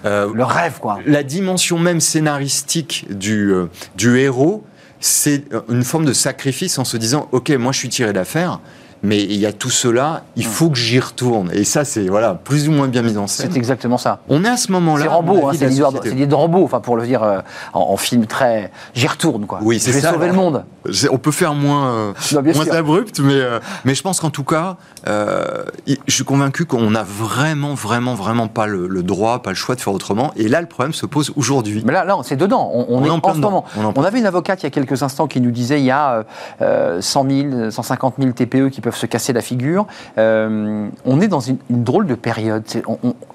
Euh, le rêve quoi. la dimension même scénaristique du, euh, du héros, c'est une forme de sacrifice en se disant Ok, moi je suis tiré d'affaire, mais il y a tout cela, il faut que j'y retourne. Et ça, c'est voilà, plus ou moins bien mis en scène. C'est exactement ça. On est à ce moment-là. C'est Rambo, hein, c'est l'idée de Rambo, enfin pour le dire euh, en, en film très. J'y retourne quoi. Oui, c'est Je vais ça, sauver le monde. On peut faire moins, euh, Non, moins sûr. abrupt, mais, euh, mais je pense qu'en tout cas, euh, je suis convaincu qu'on n'a vraiment, vraiment, vraiment pas le, le droit, pas le choix de faire autrement. Et là, le problème se pose aujourd'hui. Mais là, là c'est dedans. On, on On est en, en plein ce dedans. moment. On en avait une avocate il y a quelques instants qui nous disait il y a euh, euh, 100 000, 150 000 TPE qui peuvent se casser la figure. Euh, on est dans une, une drôle de période.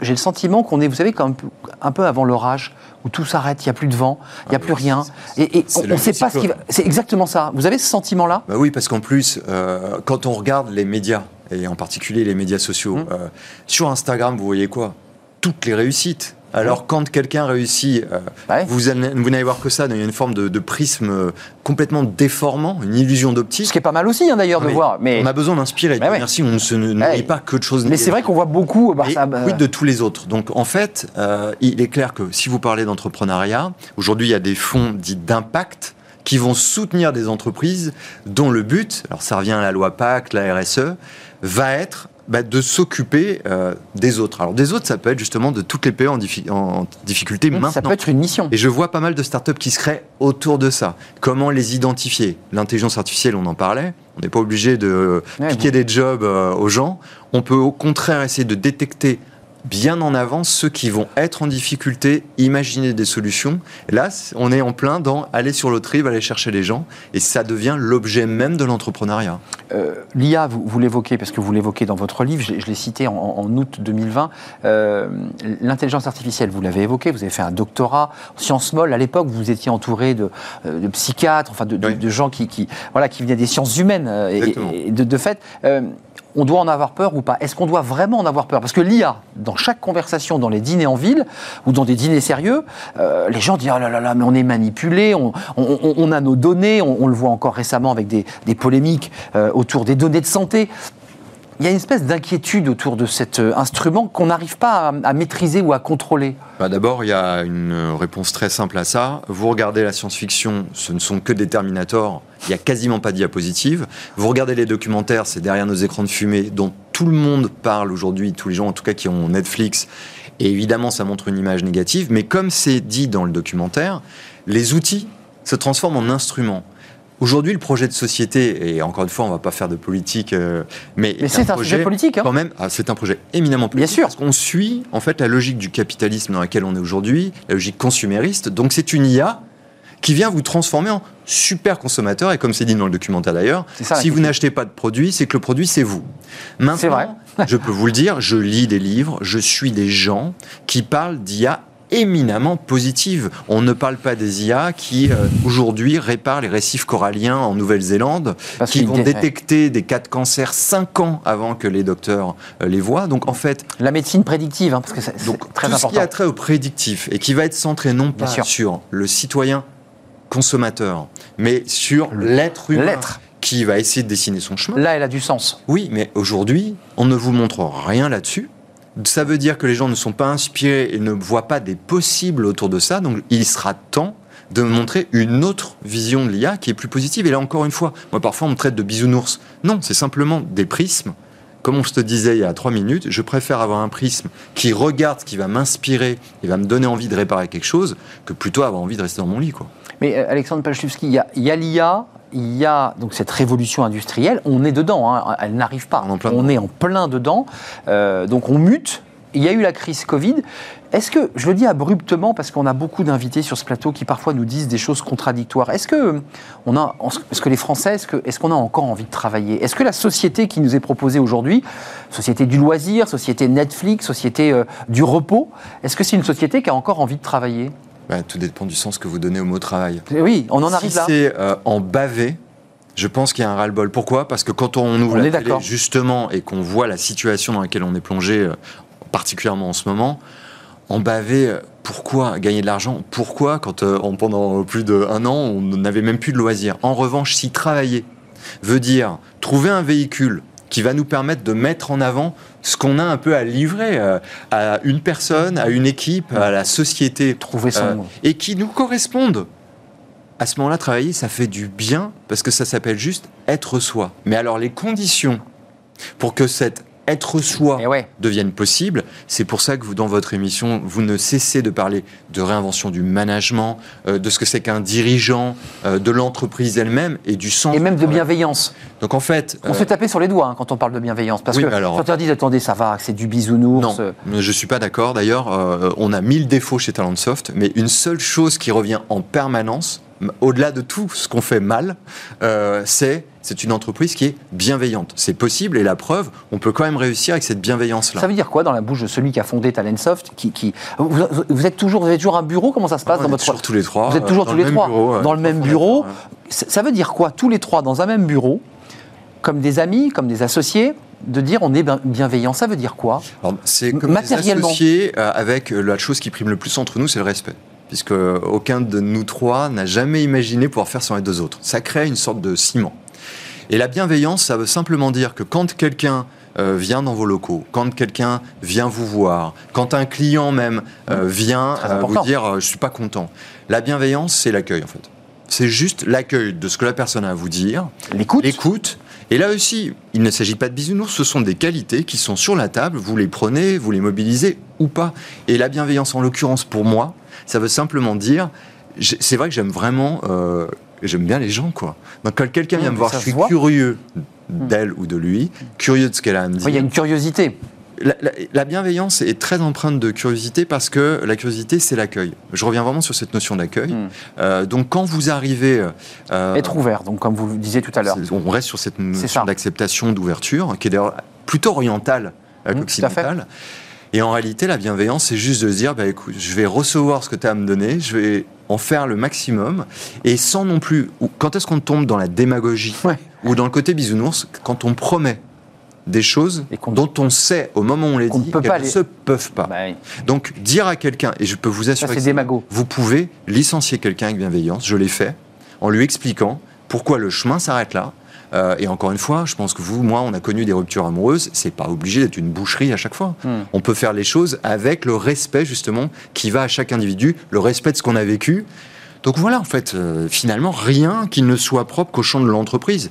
J'ai le sentiment qu'on est, vous savez, comme un peu avant l'orage, où tout s'arrête, il n'y a plus de vent, il n'y a Ah plus oui, rien. Et, on ne sait pas ce qui va. C'est exactement ça. Vous avez ce sentiment-là? Bah oui, parce qu'en plus, euh, quand on regarde les médias, et en particulier les médias sociaux, Mmh. euh, sur Instagram, vous voyez quoi? Toutes les réussites. Alors, quand quelqu'un réussit, euh, Ouais. vous, vous n'allez voir que ça, il y a une forme de, de prisme euh, complètement déformant, une illusion d'optique. Ce qui est pas mal aussi, hein, d'ailleurs, de Mais voir. Mais, On a besoin d'inspirer. Bah ouais. Merci, on ne se nourrit Ouais. pas que de choses mais c'est vrai qu'on voit beaucoup. bah, et ça, bah, quid de tous les autres Donc en fait, euh, il est clair que si vous parlez d'entrepreneuriat, aujourd'hui il y a des fonds dits d'impact qui vont soutenir des entreprises dont le but, alors ça revient à la loi PAC, la RSE, va être bah, de s'occuper euh, des autres. Alors des autres, ça peut être justement de toutes les pays en, diffi- en difficulté ça maintenant. peut être une mission. Et je vois pas mal de startups qui se créent autour de ça. Comment les identifier? L'intelligence artificielle, on en parlait. On n'est pas obligé de Ouais, piquer des jobs euh, aux gens. On peut au contraire essayer de détecter bien en avance ceux qui vont être en difficulté, imaginer des solutions. Et là, on est en plein dans aller sur l'autre rive, aller chercher les gens. Et ça devient l'objet même de l'entrepreneuriat. Euh, L'IA, vous, vous l'évoquez, parce que vous l'évoquez dans votre livre, je, l'ai- je l'ai cité en, en août 2020. Euh, L'intelligence artificielle, vous l'avez évoqué, vous avez fait un doctorat en sciences molles. À l'époque, vous étiez entouré de, euh, de psychiatres, enfin de, de- Oui. de gens qui, qui, voilà, qui venaient des sciences humaines. euh, et- et, de, de fait, euh, on doit en avoir peur ou pas? Est-ce qu'on doit vraiment en avoir peur? Parce que l'IA, dans chaque conversation, dans les dîners en ville ou dans des dîners sérieux, euh, les gens disent oh là là là, mais on est manipulé, on, a nos données, on, le voit encore récemment avec des, polémiques euh, autour des données de santé. Il y a une espèce d'inquiétude autour de cet euh, instrument qu'on n'arrive pas à, maîtriser ou à contrôler. Bah D'abord, il y a une réponse très simple à ça. Vous regardez la science-fiction, ce ne sont que des Terminators, il n'y a quasiment pas de diapositives. Vous regardez les documentaires, c'est derrière nos écrans de fumée dont tout le monde parle aujourd'hui, tous les gens en tout cas qui ont Netflix. Et évidemment, ça montre une image négative, mais comme c'est dit dans le documentaire, les outils se transforment en instruments. Aujourd'hui, le projet de société, et encore une fois, on ne va pas faire de politique, euh, mais, mais c'est un, projet politique. Hein. Quand même, ah, c'est un projet éminemment politique. Bien sûr. Parce qu'on suit en fait la logique du capitalisme dans laquelle on est aujourd'hui, la logique consumériste. Donc c'est une IA qui vient vous transformer en super consommateur. Et comme c'est dit dans le documentaire d'ailleurs, si vous n'achetez pas de produit, c'est que le produit, c'est vous. Maintenant, vrai. je peux vous le dire, je lis des livres, je suis des gens qui parlent d'IA éminemment positive. On ne parle pas des IA qui, euh, aujourd'hui, réparent les récifs coralliens en Nouvelle-Zélande, qui vont détecter des cas de cancer 5 ans avant que les docteurs euh, les voient. Donc, en fait... La médecine prédictive, hein, parce que c'est très tout important. ce qui a trait au prédictif et qui va être centré non pas sur le citoyen consommateur, mais sur l'être humain qui va essayer de dessiner son chemin. Là, elle a du sens. Oui, mais aujourd'hui, on ne vous montre rien là-dessus. Ça veut dire que les gens ne sont pas inspirés et ne voient pas des possibles autour de ça. Donc il sera temps de montrer une autre vision de l'IA qui est plus positive. Et là encore une fois, moi parfois on me traite de bisounours. Non, c'est simplement des prismes. Comme on se te disait il y a trois minutes, je préfère avoir un prisme qui regarde ce qui va m'inspirer et va me donner envie de réparer quelque chose que plutôt avoir envie de rester dans mon lit. Quoi. Mais euh, Alexandre Pachulski, il y a l'IA, il y a donc cette révolution industrielle, on est dedans, hein, elle n'arrive pas, on, est en plein dedans, euh, donc on mute. Il y a eu la crise Covid. Est-ce que, je le dis abruptement parce qu'on a beaucoup d'invités sur ce plateau qui parfois nous disent des choses contradictoires, est-ce que, on a, est-ce que les Français, est-ce qu'on a encore envie de travailler? Est-ce que la société qui nous est proposée aujourd'hui, société du loisir, société Netflix, société euh, du repos, est-ce que c'est une société qui a encore envie de travailler? Bah, tout dépend du sens que vous donnez au mot travail. Oui, on en arrive si là. c'est euh, en bavé, je pense qu'il y a un ras-le-bol. Pourquoi? Parce que quand on ouvre la télé, justement, et qu'on voit la situation dans laquelle on est plongé, euh, particulièrement en ce moment, en bavé, euh, pourquoi gagner de l'argent? Pourquoi, quand pendant plus d'un an, on n'avait même plus de loisirs? En revanche, si travailler veut dire trouver un véhicule qui va nous permettre de mettre en avant ce qu'on a un peu à livrer euh, à une personne, à une équipe, à la société. Trouver son euh, Et qui nous correspondent. À ce moment-là, travailler, ça fait du bien parce que ça s'appelle juste être soi. Mais alors, les conditions pour que cette être soi eh devienne possible. C'est pour ça que vous, dans votre émission, vous ne cessez de parler de réinvention du management, euh, de ce que c'est qu'un dirigeant, euh, de l'entreprise elle-même et du sens. Et même de bienveillance. Donc en fait. On se fait euh, taper sur les doigts hein, quand on parle de bienveillance. Parce que alors, certains disent attendez, ça va, c'est du bisounours. Non, je ne suis pas d'accord. D'ailleurs, on a mille défauts chez Talentsoft, mais une seule chose qui revient en permanence, au-delà de tout ce qu'on fait mal, euh, c'est c'est une entreprise qui est bienveillante. C'est possible et la preuve, on peut quand même réussir avec cette bienveillance-là. Ça veut dire quoi dans la bouche de celui qui a fondé Talentsoft qui, qui... Vous, êtes toujours, vous avez toujours un bureau? Comment ça se passe dans votre toujours tous les trois. Vous êtes toujours tous les trois dans le même bureau. Ça veut dire quoi Tous les trois dans un même bureau, comme des amis, comme des associés de dire on est bienveillant, ça veut dire quoi? C'est comme matériellement. Des associés euh, avec la chose qui prime le plus entre nous, c'est le respect puisque aucun de nous trois n'a jamais imaginé pouvoir faire sans les deux autres. Ça crée une sorte de ciment. Et la bienveillance, ça veut simplement dire que quand quelqu'un euh, vient dans vos locaux, quand quelqu'un vient vous voir, quand un client même euh, vient euh, vous dire je suis pas content, la bienveillance, c'est l'accueil en fait. C'est juste l'accueil de ce que la personne a à vous dire, l'écoute, l'écoute. Et là aussi, il ne s'agit pas de bisounours, ce sont des qualités qui sont sur la table, vous les prenez, vous les mobilisez ou pas. Et la bienveillance, en l'occurrence pour moi, ça veut simplement dire, c'est vrai que j'aime vraiment, euh, j'aime bien les gens, quoi. Donc quand quelqu'un vient me voir, je suis curieux d'elle ou de lui, curieux de ce qu'elle a à me dire. Il y a une curiosité. La, bienveillance est très empreinte de curiosité parce que la curiosité, c'est l'accueil. Je reviens vraiment sur cette notion d'accueil. Hmm. Euh, donc, quand vous arrivez. Euh, Être ouvert, donc, comme vous le disiez tout à l'heure. On reste sur cette notion d'acceptation, d'ouverture, qui est d'ailleurs plutôt orientale mmh, qu'occidentale. Et en réalité, la bienveillance, c'est juste de se dire, bah, écoute, je vais recevoir ce que tu as à me donner, je vais en faire le maximum, et sans non plus... Quand est-ce qu'on tombe dans la démagogie ou dans le côté bisounours Quand on promet des choses Et dont on sait au moment où on les dit qu'elles ne les- se peuvent pas. Bah oui. Donc dire à quelqu'un, et je peux vous assurer c'est que vous pouvez licencier quelqu'un avec bienveillance, je l'ai fait, en lui expliquant pourquoi le chemin s'arrête là. Euh, et encore une fois, je pense que vous, moi, on a connu des ruptures amoureuses. C'est pas obligé d'être une boucherie à chaque fois. Hmm. On peut faire les choses avec le respect justement qui va à chaque individu, le respect de ce qu'on a vécu. Donc voilà, en fait, euh, finalement, rien qui ne soit propre qu'au champ de l'entreprise.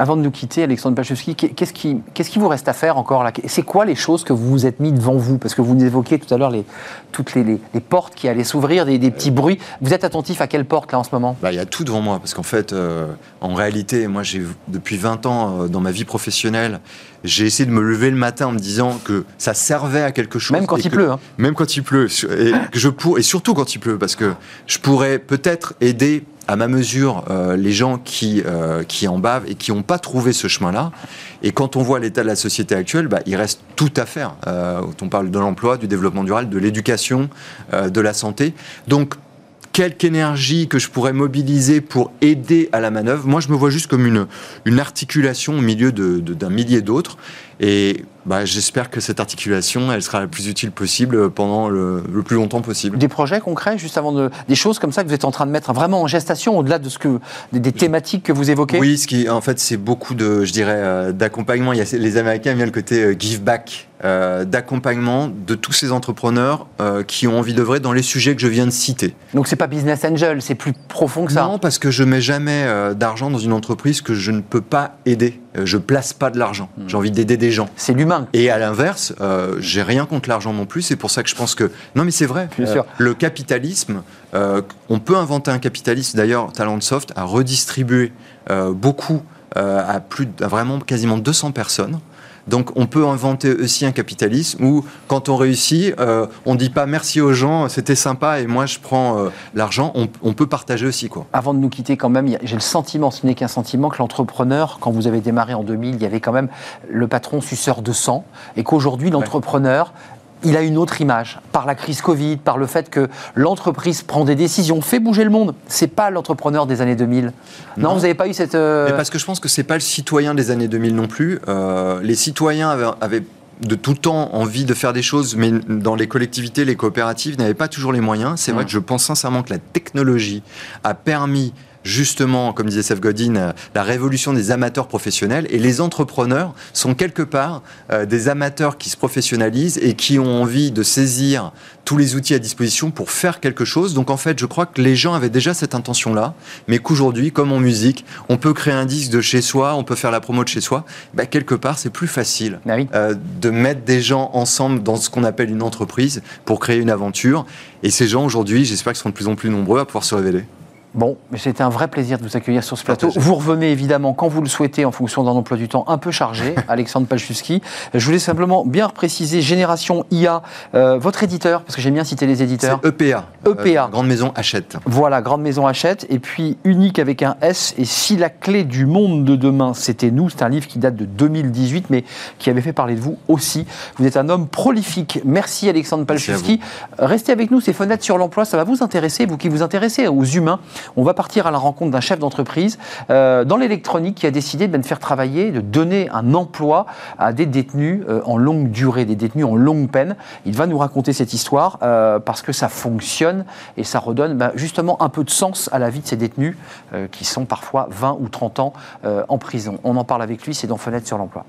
Avant de nous quitter, Alexandre Pachowski, qu'est- qu'est-ce qui, qu'est-ce qui vous reste à faire encore là? C'est quoi les choses que vous vous êtes mis devant vous? Parce que vous évoquiez tout à l'heure les, toutes les, les- les portes qui allaient s'ouvrir, des, des petits bruits. Vous êtes attentif à quelle porte là en ce moment? Bah, il y a tout devant moi, parce qu'en fait, euh, en réalité, moi, j'ai depuis 20 ans euh, dans ma vie professionnelle, j'ai essayé de me lever le matin en me disant que ça servait à quelque chose. Même quand il que- pleut. hein. Même quand il pleut, et, que je pour, et surtout quand il pleut, parce que je pourrais peut-être aider à ma mesure euh, les gens qui, euh, qui en bavent et qui n'ont pas trouvé ce chemin-là. Et quand on voit l'état de la société actuelle, bah, il reste tout à faire. Euh, on parle de l'emploi, du développement durable, de l'éducation, de la santé. Donc, quelque énergie que je pourrais mobiliser pour aider à la manœuvre. Moi, je me vois juste comme une, une articulation au milieu de- de- d'un millier d'autres. Et bah, j'espère que cette articulation, elle sera la plus utile possible pendant le, le plus longtemps possible. Des projets concrets, juste avant de. Des choses comme ça que vous êtes en train de mettre vraiment en gestation, au-delà de ce que. des, des thématiques que vous évoquez? Oui, ce qui, en fait, c'est beaucoup de, je dirais, euh, d'accompagnement. Il y a les Américains aiment bien le côté euh, give back, euh, d'accompagnement de tous ces entrepreneurs euh, qui ont envie d'œuvrer dans les sujets que je viens de citer. Donc c'est pas business angel, c'est plus profond que ça? Non, parce que je mets jamais euh, d'argent dans une entreprise que je ne peux pas aider. Euh, je place pas de l'argent. Hmm. J'ai envie d'aider des gens. C'est l'humain. Et à l'inverse, euh, j'ai rien contre l'argent non plus. C'est pour ça que je pense que non, mais c'est vrai. Bien sûr. Le capitalisme, euh, on peut inventer un capitalisme. D'ailleurs, Talentsoft a redistribué euh, beaucoup euh, à plus, de- à vraiment quasiment 200 personnes. Donc, on peut inventer aussi un capitalisme où, quand on réussit, euh, on dit pas merci aux gens, c'était sympa et moi je prends euh, l'argent. On, on peut partager aussi, quoi. Avant de nous quitter, quand même, j'ai le sentiment, ce n'est qu'un sentiment, que l'entrepreneur, quand vous avez démarré en 2000, il y avait quand même le patron suceur de sang, et qu'aujourd'hui, l'entrepreneur, il a une autre image, par la crise Covid, par le fait que l'entreprise prend des décisions, fait bouger le monde. C'est pas l'entrepreneur des années 2000. Non, Non. vous n'avez pas eu cette. euh, Mais parce que je pense que c'est pas le citoyen des années 2000 non plus. Euh, les citoyens avaient, avaient de tout temps envie de faire des choses, mais dans les collectivités, les coopératives n'avaient pas toujours les moyens. C'est vrai Mm. que je pense sincèrement que la technologie a permis justement, comme disait Seth Godin, euh, la révolution des amateurs professionnels. Et les entrepreneurs sont quelque part euh, des amateurs qui se professionnalisent et qui ont envie de saisir tous les outils à disposition pour faire quelque chose. Donc en fait, je crois que les gens avaient déjà cette intention-là, mais qu'aujourd'hui, comme en musique, on peut créer un disque de chez soi, on peut faire la promo de chez soi. Bah, quelque part, c'est plus facile Ah oui. euh, de mettre des gens ensemble dans ce qu'on appelle une entreprise pour créer une aventure. Et ces gens, aujourd'hui, j'espère qu'ils seront de plus en plus nombreux à pouvoir se révéler. Bon, mais c'était un vrai plaisir de vous accueillir sur ce plateau. Vous revenez évidemment quand vous le souhaitez en fonction d'un emploi du temps un peu chargé, Alexandre Palchuski. Je voulais simplement bien préciser Génération IA, euh, votre éditeur, parce que j'aime bien citer les éditeurs. EPA. EPA. Euh, Grande Maison Achète. Voilà, Grande Maison Hachette, et puis unique avec un S. Et si la clé du monde de demain, c'était nous, c'est un livre qui date de 2018, mais qui avait fait parler de vous aussi. Vous êtes un homme prolifique. Merci Alexandre Palchuski. Restez avec nous, ces fenêtres sur l'emploi, ça va vous intéresser, vous qui vous intéressez aux humains. On va partir à la rencontre d'un chef d'entreprise euh, dans l'électronique qui a décidé de faire travailler, de donner un emploi à des détenus euh, en longue durée, des détenus en longue peine. Il va nous raconter cette histoire euh, parce que ça fonctionne et ça redonne ben, justement un peu de sens à la vie de ces détenus qui sont parfois 20 ou 30 ans en prison. On en parle avec lui, c'est dans Fenêtre sur l'emploi.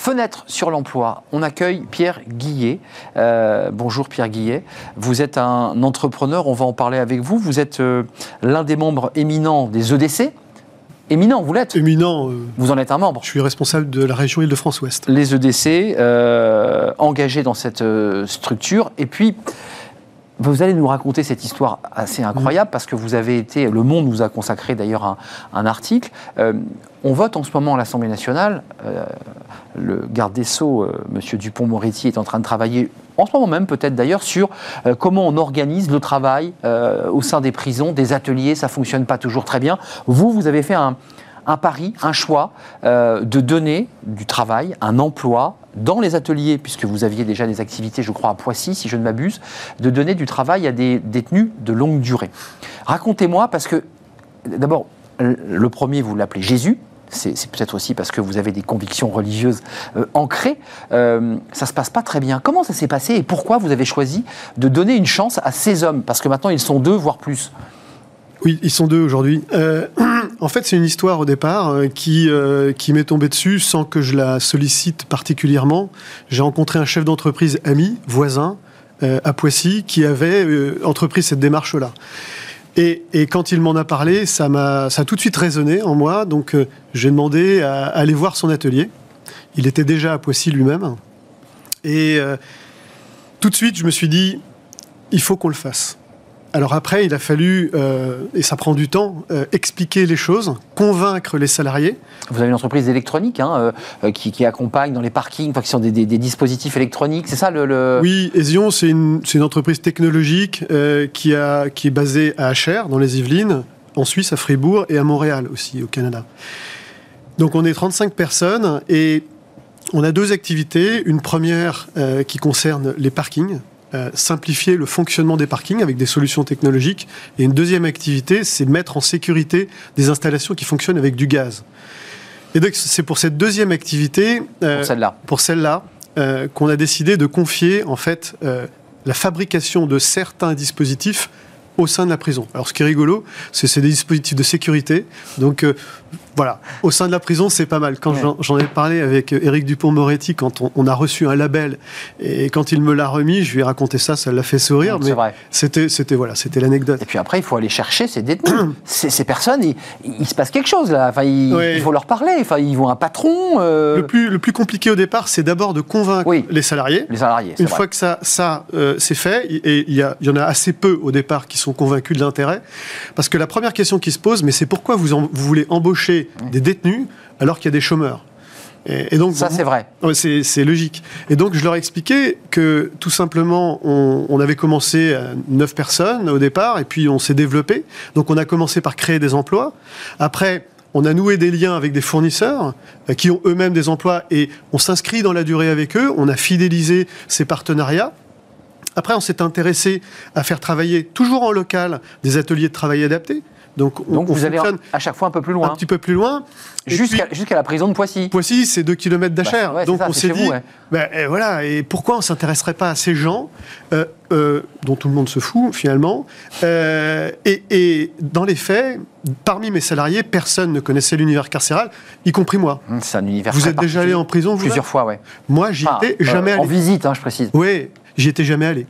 Fenêtre sur l'emploi, on accueille Pierre Guillet. Euh, bonjour Pierre Guillet. Vous êtes un entrepreneur, on va en parler avec vous. Vous êtes euh, l'un des membres éminents des EDC. Éminent, vous l'êtes éminent. euh, Vous en êtes un membre. je suis responsable de la région Île-de-France-Ouest. Les EDC engagés dans cette structure. Et puis, vous allez nous raconter cette histoire assez incroyable parce que vous avez été, Le Monde nous a consacré d'ailleurs un, article. Euh, on vote en ce moment à l'Assemblée nationale. euh, le garde des Sceaux, euh, M. Dupont-Moretti, est en train de travailler, en ce moment même peut-être d'ailleurs, sur comment on organise le travail au sein des prisons, des ateliers. Ça fonctionne pas toujours très bien. Vous, vous avez fait un, pari, un choix de donner du travail, un emploi dans les ateliers, puisque vous aviez déjà des activités, je crois, à Poissy, si je ne m'abuse, de donner du travail à des détenus de longue durée. Racontez-moi, parce que d'abord, le premier, vous l'appelez Jésus, c'est peut-être aussi parce que vous avez des convictions religieuses euh, ancrées. Euh, ça se passe pas très bien. Comment ça s'est passé et pourquoi vous avez choisi de donner une chance à ces hommes? Parce que maintenant, ils sont deux, voire plus. Oui, ils sont deux aujourd'hui. Euh, en fait, c'est une histoire au départ euh, qui, euh, qui m'est tombée dessus sans que je la sollicite particulièrement. J'ai rencontré un chef d'entreprise ami, voisin, à Poissy, qui avait entrepris cette démarche-là. Et, et, quand il m'en a parlé, ça m'a ça a tout de suite résonné en moi. Donc, j'ai demandé à, à, aller voir son atelier. Il était déjà à Poissy lui-même. Et tout de suite, je me suis dit, il faut qu'on le fasse. Alors après, il a fallu, euh, et ça prend du temps, euh, expliquer les choses, convaincre les salariés. Vous avez une entreprise électronique hein, euh, qui, qui, accompagne dans les parkings, enfin, qui sont des, des, des dispositifs électroniques, c'est ça le, le... Oui, Esion, c'est une, une, entreprise technologique qui, a, qui est basée à Acher, dans les Yvelines, en Suisse, à Fribourg, et à Montréal aussi, au Canada. Donc on est 35 personnes, et on a deux activités. Une première qui concerne les parkings, euh, simplifier le fonctionnement des parkings avec des solutions technologiques. Et une deuxième activité, c'est mettre en sécurité des installations qui fonctionnent avec du gaz. Et donc c'est pour cette deuxième activité, euh, pour celle-là, pour celle-là euh, qu'on a décidé de confier en fait la fabrication de certains dispositifs au sein de la prison. Alors ce qui est rigolo, c'est c'est des dispositifs de sécurité. Donc voilà, au sein de la prison, c'est pas mal. Quand ouais. j'en ai parlé avec Éric Dupont-Moretti, quand on, on, a reçu un label, et quand il me l'a remis, je lui ai raconté ça, ça l'a fait sourire. mais c'était, c'était voilà, c'était l'anecdote. Et puis après, il faut aller chercher ces détenus. ces, ces, personnes, il, il, se passe quelque chose là. Enfin, il, ouais. il faut leur parler. Enfin, ils vont un patron. Euh... Le plus le plus compliqué au départ, c'est d'abord de convaincre oui. les salariés. Les salariés. Une vrai. fois que ça ça euh, c'est fait, et il y, a, il y en a assez peu au départ qui sont convaincus de l'intérêt, parce que la première question qui se pose, mais c'est pourquoi vous, en, vous voulez embaucher. Des détenus alors qu'il y a des chômeurs. Et, et, donc, ça, c'est vrai. C'est logique. Et donc, je leur ai expliqué que tout simplement, on, on avait commencé à 9 personnes au départ, et puis on s'est développé. Donc, on a commencé par créer des emplois. Après, on a noué des liens avec des fournisseurs euh, qui ont eux-mêmes des emplois, et on s'inscrit dans la durée avec eux. On a fidélisé ces partenariats. Après, on s'est intéressé à faire travailler, toujours en local, des ateliers de travail adaptés. Donc, on, Donc vous allez à chaque fois un peu plus loin. Un petit peu plus loin. Jusqu'à jusqu la prison de Poissy. Poissy, c'est 2 km d'Achères. Bah, ouais, Donc ça, on s'est dit, vous, ouais. ben, et voilà, et pourquoi on ne s'intéresserait pas à ces gens euh, euh, dont tout le monde se fout finalement euh, et, et, dans les faits, parmi mes salariés, personne ne connaissait l'univers carcéral, y compris moi. C'est un univers Vous êtes déjà allé en prison vous Plusieurs fois, oui. Moi, j'y étais jamais allé. En visite, hein, je précise. Oui, j'y étais jamais allé.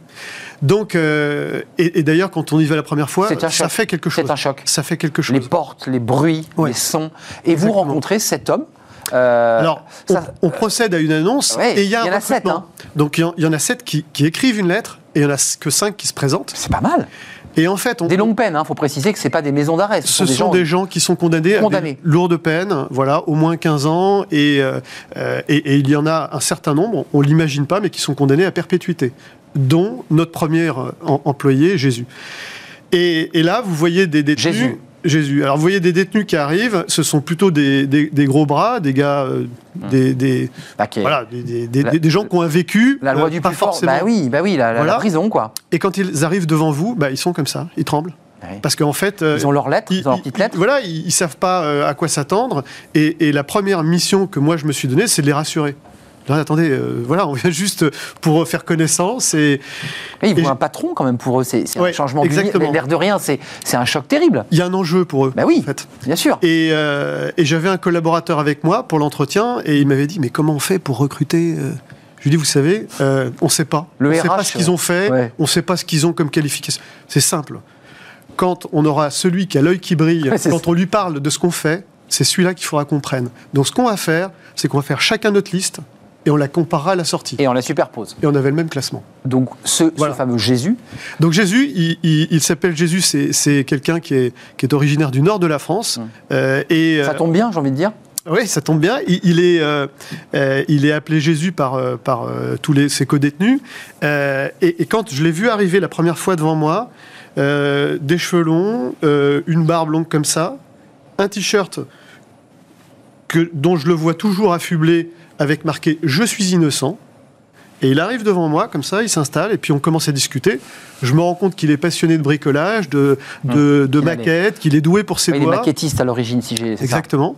Donc, euh, et, et d'ailleurs, quand on y va la première fois, ça choc. fait quelque chose. C'est un choc. Ça fait quelque chose. Les portes, les bruits, Ouais. les sons. Et Exactement. vous rencontrez cet homme. euh, Alors, on, ça- on procède à une annonce Ouais, et il y a y en a sept, hein. Donc, il y en- a sept qui, qui écrivent une lettre et il n'y en a que cinq qui se présentent. c'est pas mal. Et en fait, on, Des longues peines, il faut préciser que c'est pas des maisons d'arrêt. ce sont des gens qui sont condamnés, Condamnés. à des lourdes peines, voilà, au moins 15 ans, et, euh, euh, et, et il y en a un certain nombre, on l'imagine pas, mais qui sont condamnés à perpétuité, dont notre premier euh, em- employé, Jésus. Et, et là, vous voyez des détenus. Jésus. Jésus. Alors, vous voyez des détenus qui arrivent, ce sont plutôt des, des- des gros bras, des gars, euh, des, des- Bah, voilà, des, La- gens qui ont un vécu. La loi euh, du pas plus fort. forcément. Bah oui, bah oui, la, la- Voilà. la prison, quoi. Et quand ils arrivent devant vous, bah, ils sont comme ça, ils tremblent. Ouais. Parce qu'en fait. Ils ont leurs lettres, ils, ont leurs petites lettres. Voilà, ils, ils savent pas à quoi s'attendre. Et, et la première mission que moi je me suis donnée, c'est de les rassurer. Non, attendez, euh, voilà, on vient juste pour faire connaissance et Et ils et voient un patron quand même pour eux. C'est un changement exactement. L'air de rien, c'est un choc terrible. il y a un enjeu pour eux. Bah oui, en fait. bien sûr. Et, euh, et j'avais un collaborateur avec moi pour l'entretien et il m'avait dit mais comment on fait pour recruter euh Je lui dis vous savez, euh, on ne sait pas. Le on ne sait pas ce qu'ils ont fait, ouais. on ne sait pas ce qu'ils ont comme qualification. C'est simple. Quand on aura celui qui a l'œil qui brille, Ouais, quand on lui parle de ce qu'on fait, c'est celui-là qu'il faudra qu'on prenne. Donc ce qu'on va faire, c'est qu'on va faire chacun notre liste et on la comparera à la sortie. Et on la superpose. Et on avait le même classement. Donc ce, ce Voilà. fameux Jésus, Donc Jésus, il, il- il s'appelle Jésus, c'est quelqu'un qui est, qui est originaire du nord de la France. Hum. Euh, et, ça euh, tombe bien, j'ai envie de dire. Oui, ça tombe bien. Il, il est, euh, euh, il est appelé Jésus par, par tous les, ses co-détenus. Et, et quand je l'ai vu arriver la première fois devant moi, des cheveux longs, une barbe longue comme ça, un t-shirt que, dont je le vois toujours affublé avec marqué Je suis innocent. Et il arrive devant moi, comme ça, il s'installe, et puis on commence à discuter. Je me rends compte qu'il est passionné de bricolage, de, de, de maquettes, qu'il est doué pour ses Oui, il est doigts. maquettiste à l'origine, si j'ai. ça Exactement.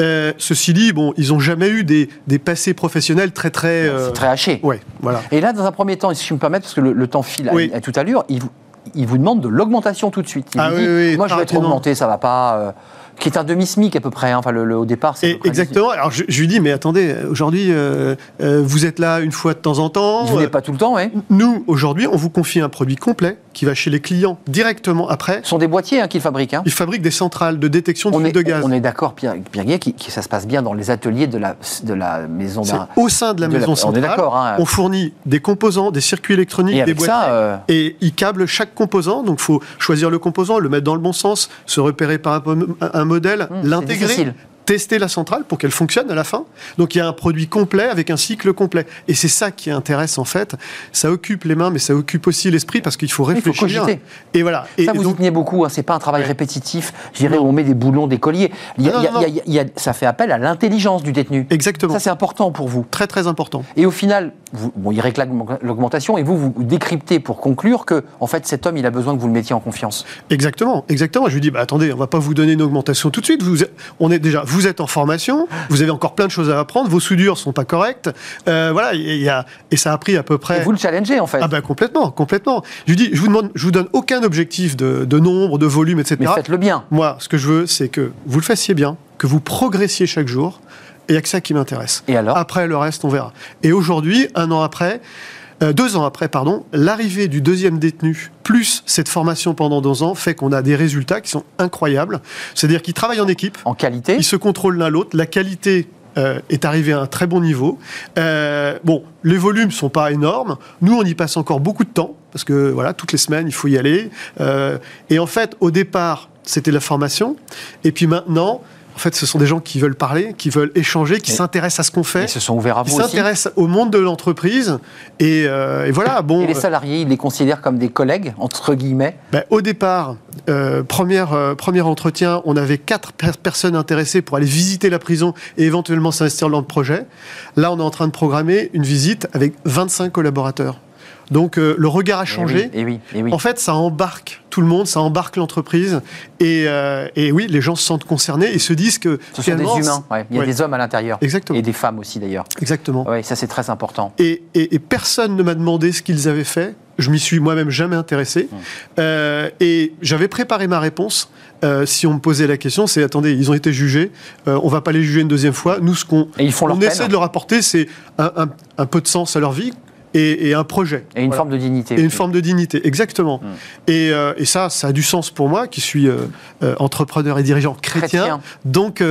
Euh, ceci dit, bon, ils n'ont jamais eu des, des passés professionnels très très. euh, C'est très haché. Ouais, voilà. Et là, dans un premier temps, si je me permets, parce que le, le temps file à- Oui. à, toute allure, il vous, il vous demande de l'augmentation tout de suite. Il Ah vous oui, moi, je vais être augmenté, ça va pas. euh, qui est un demi-smic à peu près. hein. Enfin, le, le- au départ, c'est. exactement. Alors je, je lui dis, mais attendez, aujourd'hui, euh, euh, vous êtes là une fois de temps en temps. Vous Euh, n'êtes pas tout le temps, oui. Nous, aujourd'hui, on vous confie un produit complet qui va chez les clients directement après. Ce sont des boîtiers hein, qu'ils fabriquent. hein. Ils fabriquent des centrales de détection de On fuite est, de gaz. on est d'accord, Pierre, Pierre Guillet, qui- ça se passe bien dans les ateliers de la, de la maison au sein de la de la- maison on est centrale. hein. On fournit des composants, des circuits électroniques, Et des avec ça, boîtiers. euh, Et ils câblent chaque composant, donc il faut choisir le composant, le mettre dans le bon sens, se repérer par un, un modèle, Hum, l'intégrer. Tester la centrale pour qu'elle fonctionne à la fin. Donc il y a un produit complet avec un cycle complet. Et c'est ça qui intéresse en fait. Ça occupe les mains, mais ça occupe aussi l'esprit parce qu'il faut Il faut réfléchir. et voilà. Ça, et vous y donc, tenez beaucoup. Hein, c'est pas un travail répétitif. Je dirais, on met des boulons, des colliers. Il y a- Non, il y a- non, non. il y a- il y a- ça fait appel à l'intelligence du détenu. exactement. Ça, c'est important pour vous. très très important. Et au final, vous, bon, il réclame l'augmentation et vous, vous décryptez pour conclure que, en fait, cet homme, il a besoin que vous le mettiez en confiance. Exactement, exactement. Je lui dis, bah, attendez, on va pas vous donner une augmentation tout de suite. Vous, on est déjà, vous êtes en formation, vous avez encore plein de choses à apprendre, vos soudures sont pas correctes. Euh, voilà, il y a, et ça a pris à peu Et près. vous le challengez, en fait. Ah ben complètement, complètement. Je lui dis, je vous demande, je vous donne aucun objectif de, de nombre, de volume, etc. Mais faites-le bien. Moi, ce que je veux, c'est que vous le fassiez bien, que vous progressiez chaque jour, et il n'y a que ça qui m'intéresse. Et alors? Après, le reste, on verra. Et aujourd'hui, un an après, euh, deux ans après, pardon, l'arrivée du deuxième détenu, plus cette formation pendant deux ans, fait qu'on a des résultats qui sont incroyables. C'est-à-dire qu'ils travaillent en équipe, En qualité ils se contrôlent l'un l'autre, la qualité euh, est arrivée à un très bon niveau. Euh, bon, les volumes sont pas énormes. Nous, on y passe encore beaucoup de temps parce que voilà, toutes les semaines, il faut y aller. Euh, et en fait, au départ, c'était la formation, et puis maintenant. En fait, ce sont des gens qui veulent parler, qui veulent échanger, qui s'intéressent à ce qu'on fait, Ils se sont ouverts à vous aussi. s'intéressent au monde de l'entreprise. Et, euh, et voilà, bon. Et les salariés, ils les considèrent comme des collègues, entre guillemets. Ben, au départ, euh, première, euh, premier entretien, on avait quatre per- personnes intéressées pour aller visiter la prison et éventuellement s'investir dans le projet. Là, on est en train de programmer une visite avec 25 collaborateurs. Donc euh, le regard a changé. Et oui, et oui. et oui. En fait, ça embarque tout le monde, ça embarque l'entreprise. Et, euh, et oui, les gens se sentent concernés et se disent que Ce sont des humains. ouais. Il y a Ouais. des hommes à l'intérieur. Exactement. Et des femmes aussi, d'ailleurs. Exactement. Oui, ça, c'est très important. Et, et- et personne ne m'a demandé ce qu'ils avaient fait. Je m'y suis moi-même jamais intéressé. Euh, et j'avais préparé ma réponse. Euh, si on me posait la question, c'est attendez, ils ont été jugés. Euh, on va pas les juger une deuxième fois. Nous, ce qu'on font on essaie de leur apporter, c'est un, un- un peu de sens à leur vie et, et un projet. Et une Voilà. forme de dignité. Et une forme de dignité, exactement. Mm. Et, euh, et ça, ça a du sens pour moi, qui suis euh, euh, entrepreneur et dirigeant chrétien. Chrétien. Donc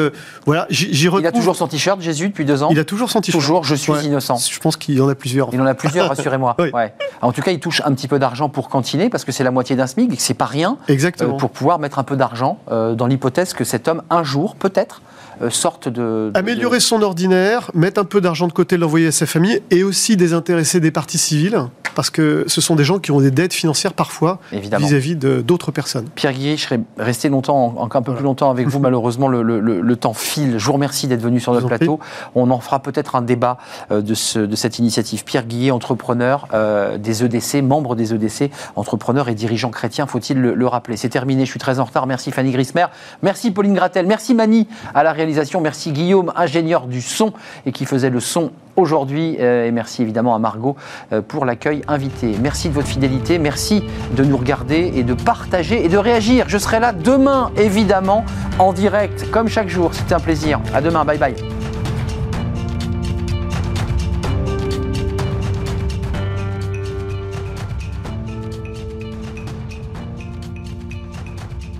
voilà, j'y j'y Il retrouve. a toujours son t-shirt, Jésus, depuis deux ans. il a toujours son t-shirt. Toujours, je suis Ouais. innocent. Je pense qu'il en a plusieurs. Il en a plusieurs, rassurez-moi. Oui. Ouais. En tout cas, il touche un petit peu d'argent pour cantiner, parce que c'est la moitié d'un SMIC, et que c'est pas rien, Exactement. pour pouvoir mettre un peu d'argent dans l'hypothèse que cet homme, un jour, peut-être, sorte de... de- Améliorer son ordinaire, mettre un peu d'argent de côté, l'envoyer à sa famille, et aussi désintéresser des parties civiles, parce que ce sont des gens qui ont des dettes financières parfois vis-à-vis de- d'autres personnes. Pierre Guillet, je serais resté longtemps, encore un peu plus longtemps avec vous. Malheureusement, le, le- le- le temps file. Je vous remercie d'être venu sur notre plateau. On en fera peut-être un débat euh, de, ce- de cette initiative. Pierre Guillet, entrepreneur euh, des EDC, membre des EDC, entrepreneur et dirigeant chrétien, faut-il le, le rappeler. C'est terminé, je suis très en retard. Merci Fanny Grismer. Merci Pauline Gratel. Merci Mani à la réalisation. Merci Guillaume, ingénieur du son et qui faisait le son aujourd'hui. Euh, et merci évidemment à Margot euh, pour l'accueil invité. Merci de votre fidélité. Merci de nous regarder et de partager et de réagir. Je serai là demain, évidemment, en direct, comme chaque jour. C'était un plaisir. À demain. Bye bye.